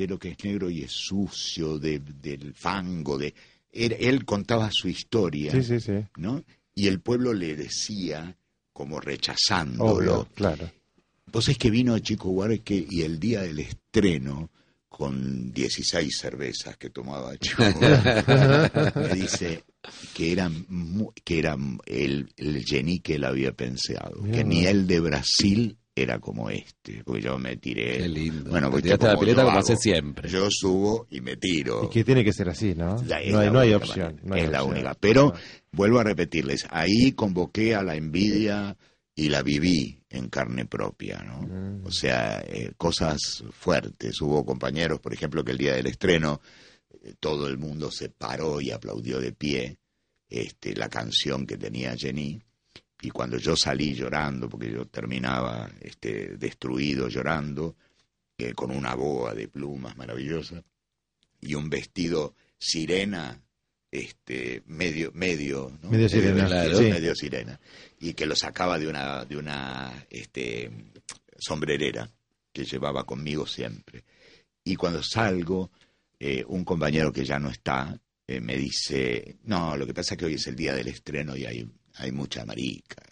de lo que es negro y es sucio, de, del fango, de él, él contaba su historia, Sí, sí, sí. ¿no? Y el pueblo le decía como rechazándolo. Obvio, claro. Vos es que vino Chico Huarque y el día del estreno, con 16 cervezas que tomaba Chico [LAUGHS] Huarque, me dice que era, mu- que era el, el Jenny que él había pensado, que ni el de Brasil era como este, porque yo me tiré. Qué lindo. Bueno, viste tiraste a la pileta como haces siempre. Yo subo y me tiro. Y que tiene que ser así, ¿no? No hay, no hay opción. manera, no hay es la única. Pero vuelvo a repetirles, ahí convoqué a la envidia y la viví en carne propia, ¿no? Mm. O sea, eh, cosas fuertes. Hubo compañeros, por ejemplo, que el día del estreno eh, todo el mundo se paró y aplaudió de pie este, la canción que tenía Jenny. Y cuando yo salí llorando, porque yo terminaba este, destruido llorando, eh, con una boa de plumas maravillosa y un vestido sirena, este, medio, medio, ¿no? Medio sirena, vestido, sí. medio sirena, y que lo sacaba de una, de una, este, sombrerera que llevaba conmigo siempre. Y cuando salgo, eh, un compañero que ya no está eh, me dice, no, lo que pasa es que hoy es el día del estreno y hay, hay mucha marica.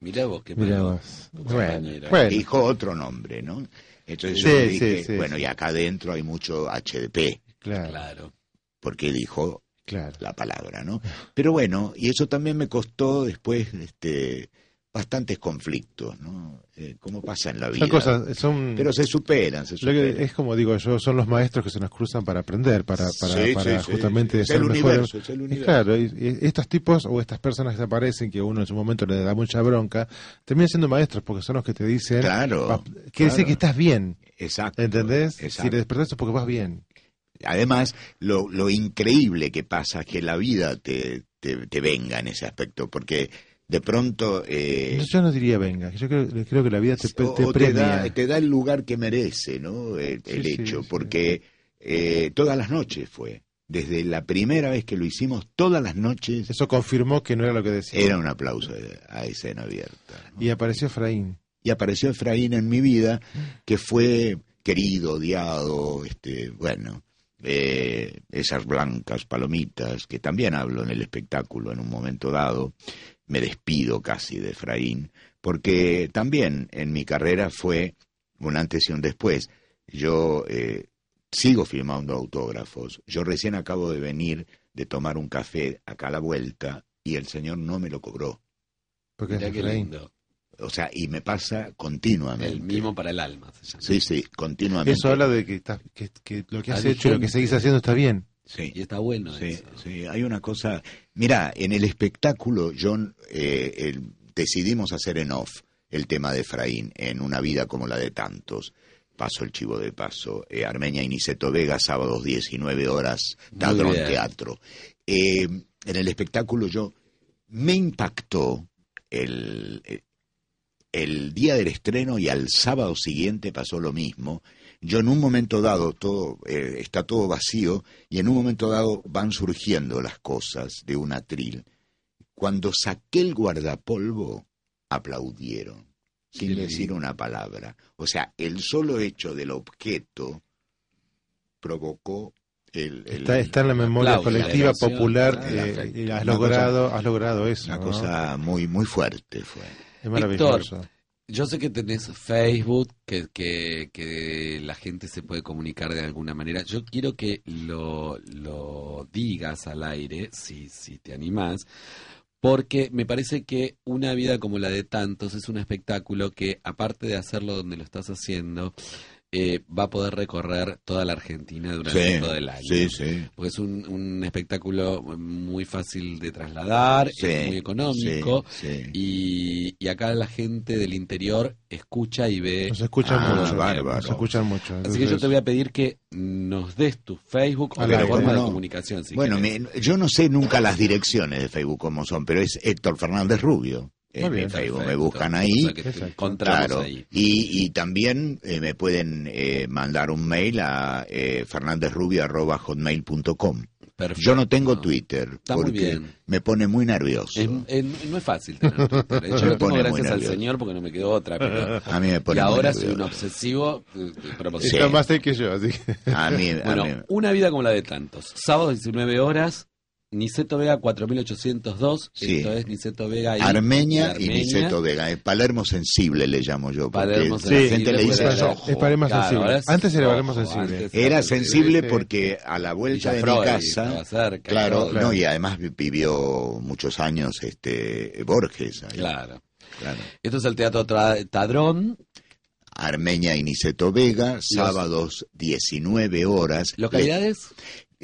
Mirá vos, qué Mirá vos. Bueno. Dijo otro nombre, ¿no? Entonces Sí, yo le dije, sí, sí, bueno, sí. y acá adentro hay mucho HDP, Claro, Claro. porque dijo claro. la palabra, ¿no? Pero bueno, y eso también me costó después, este, bastantes conflictos, ¿no? Eh, como pasa en la vida. Son cosas, son... Pero se superan, se superan. es como digo yo, son los maestros que se nos cruzan para aprender, para, para, Sí, para sí, justamente ser el mejores. universo, es el Y universo. Claro, y- y estos tipos o estas personas que aparecen, que uno en su momento le da mucha bronca, terminan siendo maestros porque son los que te dicen, Claro, "Pa- quiere claro. decir que estás bien. Exacto. ¿Entendés? Si te despertás es porque vas bien. Además, lo, lo increíble que pasa es que la vida te, te, te venga en ese aspecto, porque de pronto... eh, Yo no diría venga, yo creo, creo que la vida te, te o te premia. da, te da el lugar que merece, ¿no? El, Sí, hecho, sí. porque eh, todas las noches fue. Desde la primera vez que lo hicimos, todas las noches Eso confirmó que no era lo que decía. era un aplauso a escena abierta. Y apareció Efraín. Y apareció Efraín en mi vida, que fue querido, odiado, este, bueno, eh, esas blancas palomitas, que también hablo en el espectáculo en un momento dado, me despido casi de Efraín, porque también en mi carrera fue un antes y un después. Yo eh, sigo firmando autógrafos. Yo recién acabo de venir de tomar un café acá a la vuelta y el señor no me lo cobró. Porque es Efraín. lindo. O sea, y me pasa continuamente. El mimo para el alma. Sí, sí, continuamente. Eso habla de que, estás- que, que lo que has hecho y lo que seguís haciendo está bien. Sí. Y está bueno Sí, eso. sí, hay una cosa. Mira, en el espectáculo, John, eh, el- decidimos hacer en off el tema de Efraín, en una vida como la de tantos. Paso el chivo de paso. Eh, Armenia y Niceto Vega, sábados 19 horas, Tadrón. Teatro. Eh, en el espectáculo, yo me impactó el, el día del estreno y al sábado siguiente pasó lo mismo. Yo en un momento dado todo eh, está todo vacío y en un momento dado van surgiendo las cosas de un atril. Cuando saqué el guardapolvo aplaudieron sin decir una palabra. O sea, el solo hecho del objeto provocó el, el- Está, está en la memoria aplauso, colectiva popular la eh, has logrado, has logrado eso. una ¿no? cosa muy muy fuerte fue. Es maravilloso. Yo sé que tenés Facebook, que, que, que la gente se puede comunicar de alguna manera. Yo quiero que lo, lo digas al aire, si, si te animás, porque me parece que una vida como la de tantos es un espectáculo que, aparte de hacerlo donde lo estás haciendo, eh, va a poder recorrer toda la Argentina durante Sí, todo el año. sí, sí. Porque es un, un espectáculo muy fácil de trasladar, Sí, es muy económico. sí, sí. Y, y acá la gente del interior escucha y ve. Nos escuchan Ah, mucho. bárbaro. Nos escuchan mucho. Así que yo te voy a pedir que nos des tu Facebook o la forma ¿cómo de no? comunicación. Si bueno, me- yo no sé nunca las direcciones de Facebook como son, pero es Héctor Fernández Rubio. En Muy bien. mi Facebook me Perfecto. buscan O ahí. encontramos Claro, ahí. y, y también eh, me pueden eh, mandar un mail a eh, fernandezrubio.hotmail.com. Perfecto. Yo no tengo Twitter Está muy porque bien. me pone muy nervioso. Es- es- no es fácil tener Twitter. [LAUGHS] Yo Me lo tengo pone muy gracias al. Señor porque no me quedó otra. Pero... A mí me pone y muy ahora soy un obsesivo eh, proporcional. Está más que yo, así que... A mí, a Bueno, mí- una vida como la de tantos. Sábado 19 horas, Niceto Vega 4802. Sí. Esto es Niceto Vega y Armenia y Armenia. Niceto Vega. eh, Palermo sensible le llamo yo. Porque Palermo la sensible, gente le dice puede ser. rojo. Es Palermo Claro, sensible. es Antes era Palermo sensible. Era Sí, sensible sí. porque a la vuelta Villa de Freud, mi casa, cerca, claro, todo. no y además vi- vivió muchos años este Borges, ahí. Claro. Claro. Esto es el Teatro Tra- Tadrón. Armenia y Niceto Vega, sábados 19 horas. ¿Localidades?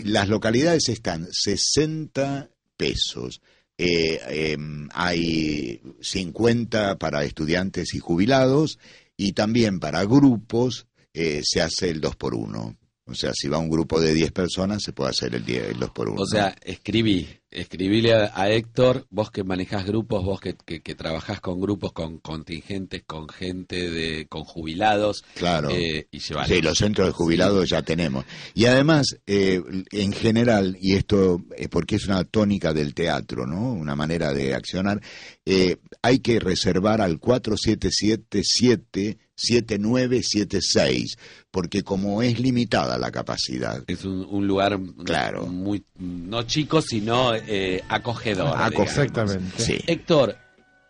Las localidades están 60 pesos. Eh, em, hay 50 para estudiantes y jubilados y también para grupos eh, se hace el 2 por 1 O sea, si va un grupo de 10 personas se puede hacer el, 10 el 2 por 1 O sea, escribí, escribíle a, a Héctor, vos que manejás grupos, vos que, que, que trabajás con grupos, con contingentes, con gente, de, con jubilados, Claro. eh, y. Sí, los centros de jubilados ya tenemos. Y además, eh, en general, y esto es porque es una tónica del teatro, ¿no? Una manera de accionar, eh, hay que reservar al 4777-7976, porque como es limitada la capacidad. Es un, un lugar Claro. muy, no chico, sino eh, acogedor. Aco- digamos. Exactamente. Sí. Héctor,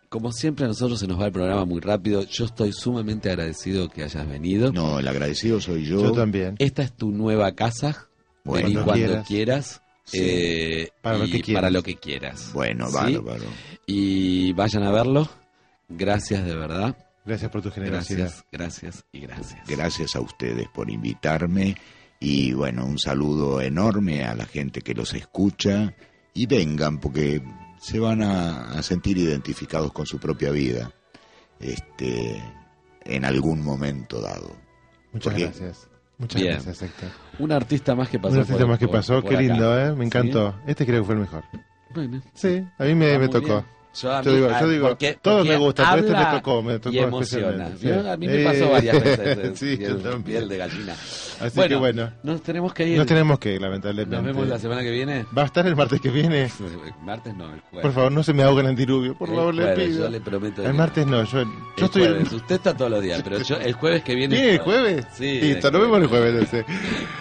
como siempre a nosotros se nos va el programa muy rápido, yo estoy sumamente agradecido que hayas venido. No, el agradecido soy yo. Yo también. Esta es tu nueva casa. Bueno, Vení cuando quieras. quieras. Sí. eh, Para lo que quieras. para lo que quieras. Bueno, ¿Sí? bárbaro. Y vayan a verlo. Gracias de verdad. Gracias por tu generosidad. Gracias, gracias y gracias. Gracias a ustedes por invitarme y bueno, un saludo enorme a la gente que los escucha y vengan porque se van a, a sentir identificados con su propia vida este, en algún momento dado. Muchas Porque- gracias. Muchas Bien. gracias, Héctor. Un artista más que pasó. Un artista por- más que por- pasó, por qué acá. lindo, ¿eh? Me ¿Sí? encantó. Este creo que fue el mejor. Bueno. Sí, a mí me, tocó. bien. Yo, a Yo mí- digo, ah, yo digo, porque- todo porque me gusta, pero este me tocó, me tocó y emociona. Yo- a mí Sí. me pasó varias veces. [LAUGHS] eh, Sí, piel, yo piel de gallina. Así bueno, que bueno. Nos tenemos que ir. Nos tenemos que ir, lamentablemente. Nos vemos la semana que viene. ¿Va a estar el martes que viene? [LAUGHS] Martes no, el jueves. Por favor, no se me ahogue el antirubio, por El favor, le jueves, pido. yo le prometo El martes no, yo, yo El estoy... jueves. Usted está todos los días, pero yo, el jueves que viene. ¿Viene el jueves? Sí. Listo, el nos vemos el jueves.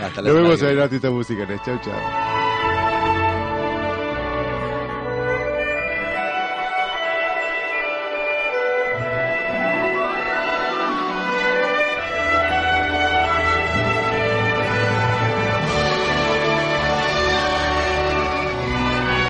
Hasta la Nos vemos en Artistas Musicales. Chau, chau.